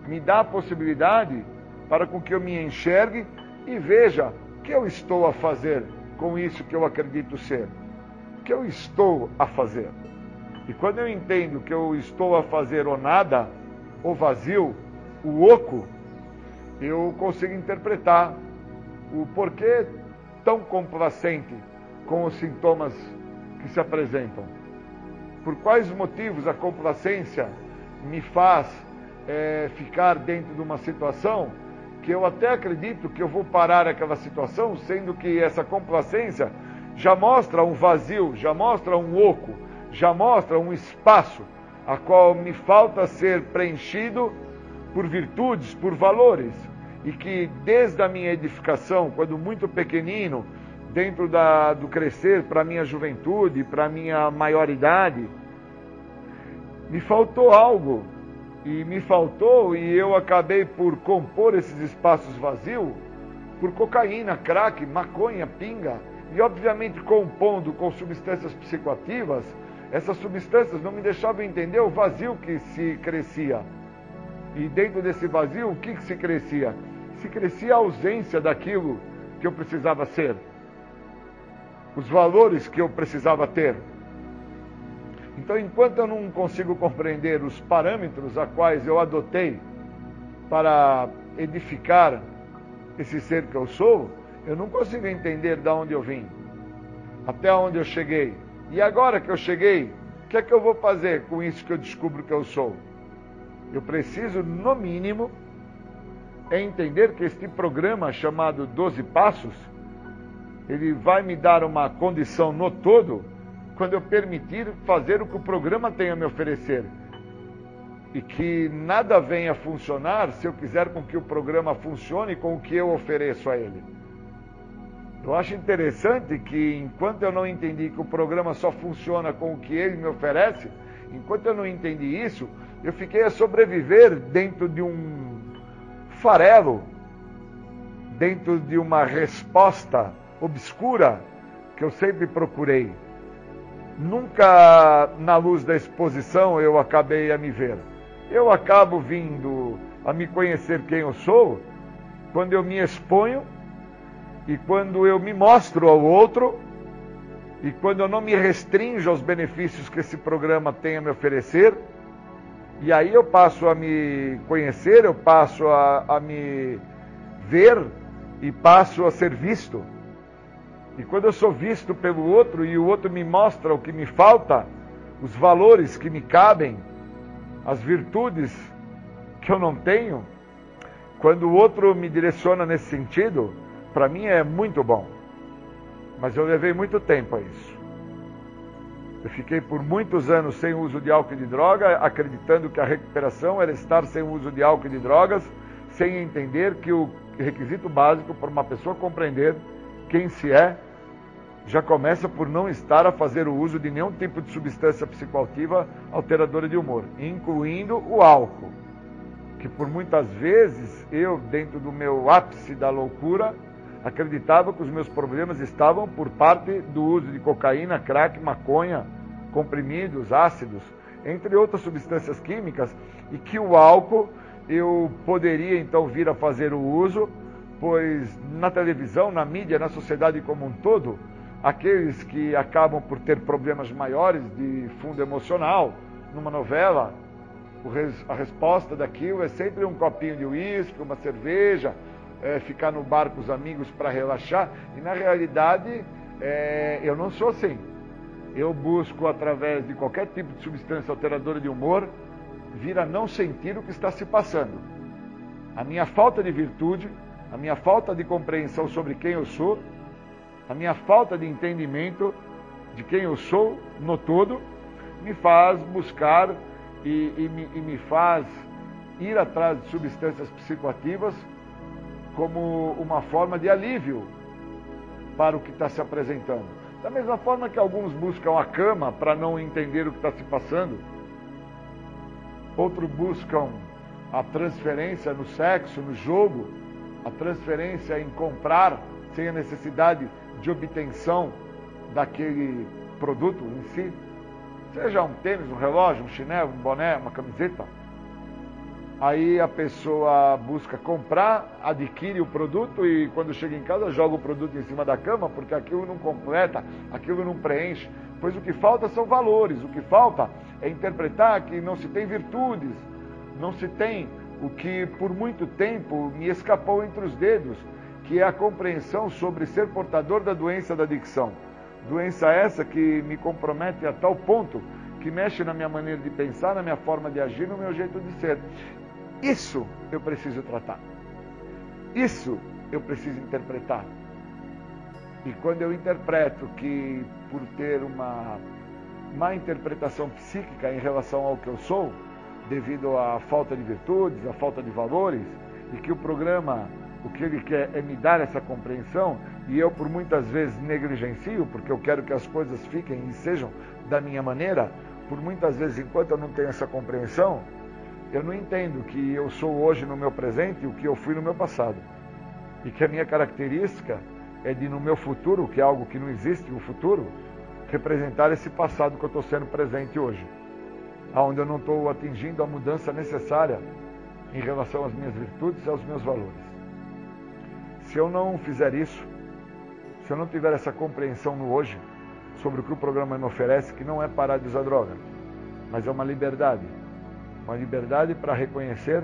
me dá a possibilidade para com que eu me enxergue e veja o que eu estou a fazer com isso que eu acredito ser. O que eu estou a fazer. E quando eu entendo que eu estou a fazer o nada, o vazio, o oco, eu consigo interpretar o porquê tão complacente com os sintomas que se apresentam. Por quais motivos a complacência me faz é, ficar dentro de uma situação que eu até acredito que eu vou parar aquela situação, sendo que essa complacência já mostra um vazio, já mostra um oco, já mostra um espaço a qual me falta ser preenchido por virtudes, por valores e que desde a minha edificação, quando muito pequenino, dentro da, do crescer para a minha juventude, para a minha maioridade, me faltou algo. E me faltou, e eu acabei por compor esses espaços vazios por cocaína, crack, maconha, pinga. E obviamente compondo com substâncias psicoativas, essas substâncias não me deixavam entender o vazio que se crescia. E dentro desse vazio, o que, que se crescia? se crescia a ausência daquilo que eu precisava ser, os valores que eu precisava ter. Então, enquanto eu não consigo compreender os parâmetros a quais eu adotei para edificar esse ser que eu sou, eu não consigo entender de onde eu vim, até onde eu cheguei. E agora que eu cheguei, o que é que eu vou fazer com isso que eu descubro que eu sou? Eu preciso, no mínimo, entender que este programa chamado 12 Passos, ele vai me dar uma condição no todo quando eu permitir fazer o que o programa tem a me oferecer. E que nada venha funcionar se eu quiser com que o programa funcione com o que eu ofereço a ele. Eu acho interessante que enquanto eu não entendi que o programa só funciona com o que ele me oferece, enquanto eu não entendi isso, eu fiquei a sobreviver dentro de um farelo dentro de uma resposta obscura que eu sempre procurei. Nunca na luz da exposição eu acabei a me ver. Eu acabo vindo a me conhecer quem eu sou quando eu me exponho e quando eu me mostro ao outro e quando eu não me restringo aos benefícios que esse programa tem a me oferecer E aí eu passo a me conhecer, eu passo a, a me ver e passo a ser visto. E quando eu sou visto pelo outro e o outro me mostra o que me falta, os valores que me cabem, as virtudes que eu não tenho, quando o outro me direciona nesse sentido, para mim é muito bom. Mas eu levei muito tempo a isso. Eu fiquei por muitos anos sem uso de álcool e de droga, acreditando que a recuperação era estar sem uso de álcool e de drogas, sem entender que o requisito básico para uma pessoa compreender quem se é já começa por não estar a fazer o uso de nenhum tipo de substância psicoativa alteradora de humor, incluindo o álcool. Que por muitas vezes eu, dentro do meu ápice da loucura, acreditava que os meus problemas estavam por parte do uso de cocaína, crack, maconha, comprimidos, ácidos, entre outras substâncias químicas, e que o álcool eu poderia então vir a fazer o uso, pois na televisão, na mídia, na sociedade como um todo, aqueles que acabam por ter problemas maiores de fundo emocional, numa novela, a resposta daquilo é sempre um copinho de uísque, uma cerveja, é, ficar no bar com os amigos para relaxar. E na realidade, é, eu não sou assim. Eu busco, através de qualquer tipo de substância alteradora de humor, vir a não sentir o que está se passando. A minha falta de virtude, a minha falta de compreensão sobre quem eu sou, a minha falta de entendimento de quem eu sou no todo, me faz buscar e, e, me, e me faz ir atrás de substâncias psicoativas como uma forma de alívio para o que está se apresentando. Da mesma forma que alguns buscam a cama para não entender o que está se passando, outros buscam a transferência no sexo, no jogo, a transferência em comprar sem a necessidade de obtenção daquele produto em si, seja um tênis, um relógio, um chinelo, um boné, uma camiseta. Aí a pessoa busca comprar, adquire o produto e quando chega em casa joga o produto em cima da cama porque aquilo não completa, aquilo não preenche. Pois o que falta são valores, o que falta é interpretar que não se tem virtudes, não se tem o que por muito tempo me escapou entre os dedos, que é a compreensão sobre ser portador da doença da adicção. Doença essa que me compromete a tal ponto que mexe na minha maneira de pensar, na minha forma de agir, no meu jeito de ser. Isso eu preciso tratar. Isso eu preciso interpretar. E quando eu interpreto que por ter uma má interpretação psíquica em relação ao que eu sou, devido à falta de virtudes, à falta de valores, e que o programa o que ele quer é me dar essa compreensão e eu por muitas vezes negligencio, porque eu quero que as coisas fiquem e sejam da minha maneira, por muitas vezes enquanto eu não tenho essa compreensão, eu não entendo que eu sou hoje no meu presente o que eu fui no meu passado. E que a minha característica é de no meu futuro, que é algo que não existe, o futuro, representar esse passado que eu estou sendo presente hoje. Onde eu não estou atingindo a mudança necessária em relação às minhas virtudes e aos meus valores. Se eu não fizer isso, se eu não tiver essa compreensão no hoje sobre o que o programa me oferece, que não é parar de usar droga, mas é uma liberdade. Uma liberdade para reconhecer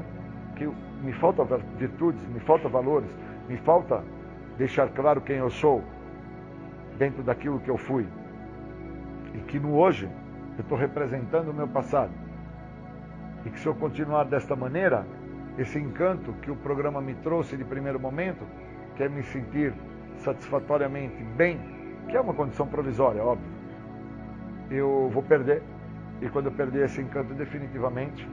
que me falta virtudes, me falta valores, me falta deixar claro quem eu sou dentro daquilo que eu fui. E que no hoje eu estou representando o meu passado. E que se eu continuar desta maneira, esse encanto que o programa me trouxe de primeiro momento, quer me sentir satisfatoriamente bem, que é uma condição provisória, óbvio, eu vou perder. E quando eu perder esse encanto definitivamente,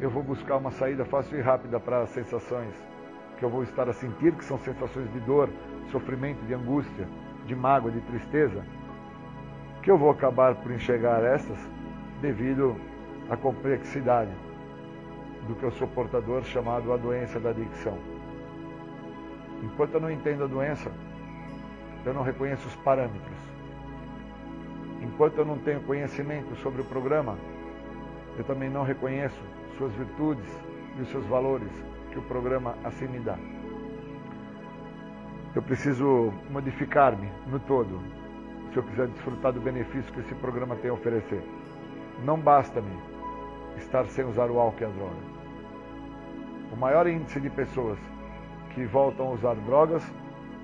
eu vou buscar uma saída fácil e rápida para as sensações que eu vou estar a sentir, que são sensações de dor, sofrimento, de angústia, de mágoa, de tristeza, que eu vou acabar por enxergar essas devido à complexidade do que eu sou portador, chamado a doença da adicção. Enquanto eu não entendo a doença, eu não reconheço os parâmetros. Enquanto eu não tenho conhecimento sobre o programa, eu também não reconheço suas virtudes e os seus valores que o programa assim me dá. Eu preciso modificar-me no todo, se eu quiser desfrutar do benefício que esse programa tem a oferecer. Não basta-me estar sem usar o álcool e a droga. O maior índice de pessoas que voltam a usar drogas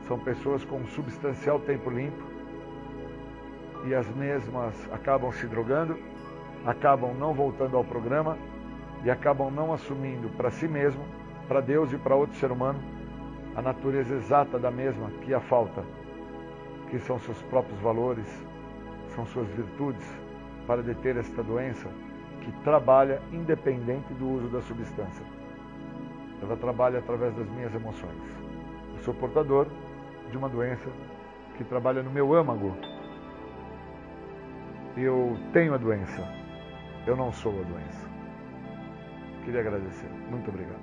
são pessoas com substancial tempo limpo e as mesmas acabam se drogando, acabam não voltando ao programa e acabam não assumindo para si mesmo, para Deus e para outro ser humano, a natureza exata da mesma, que é a falta, que são seus próprios valores, são suas virtudes para deter esta doença que trabalha independente do uso da substância. Ela trabalha através das minhas emoções. Eu sou portador de uma doença que trabalha no meu âmago. Eu tenho a doença, eu não sou a doença. Queria agradecer. Muito obrigado.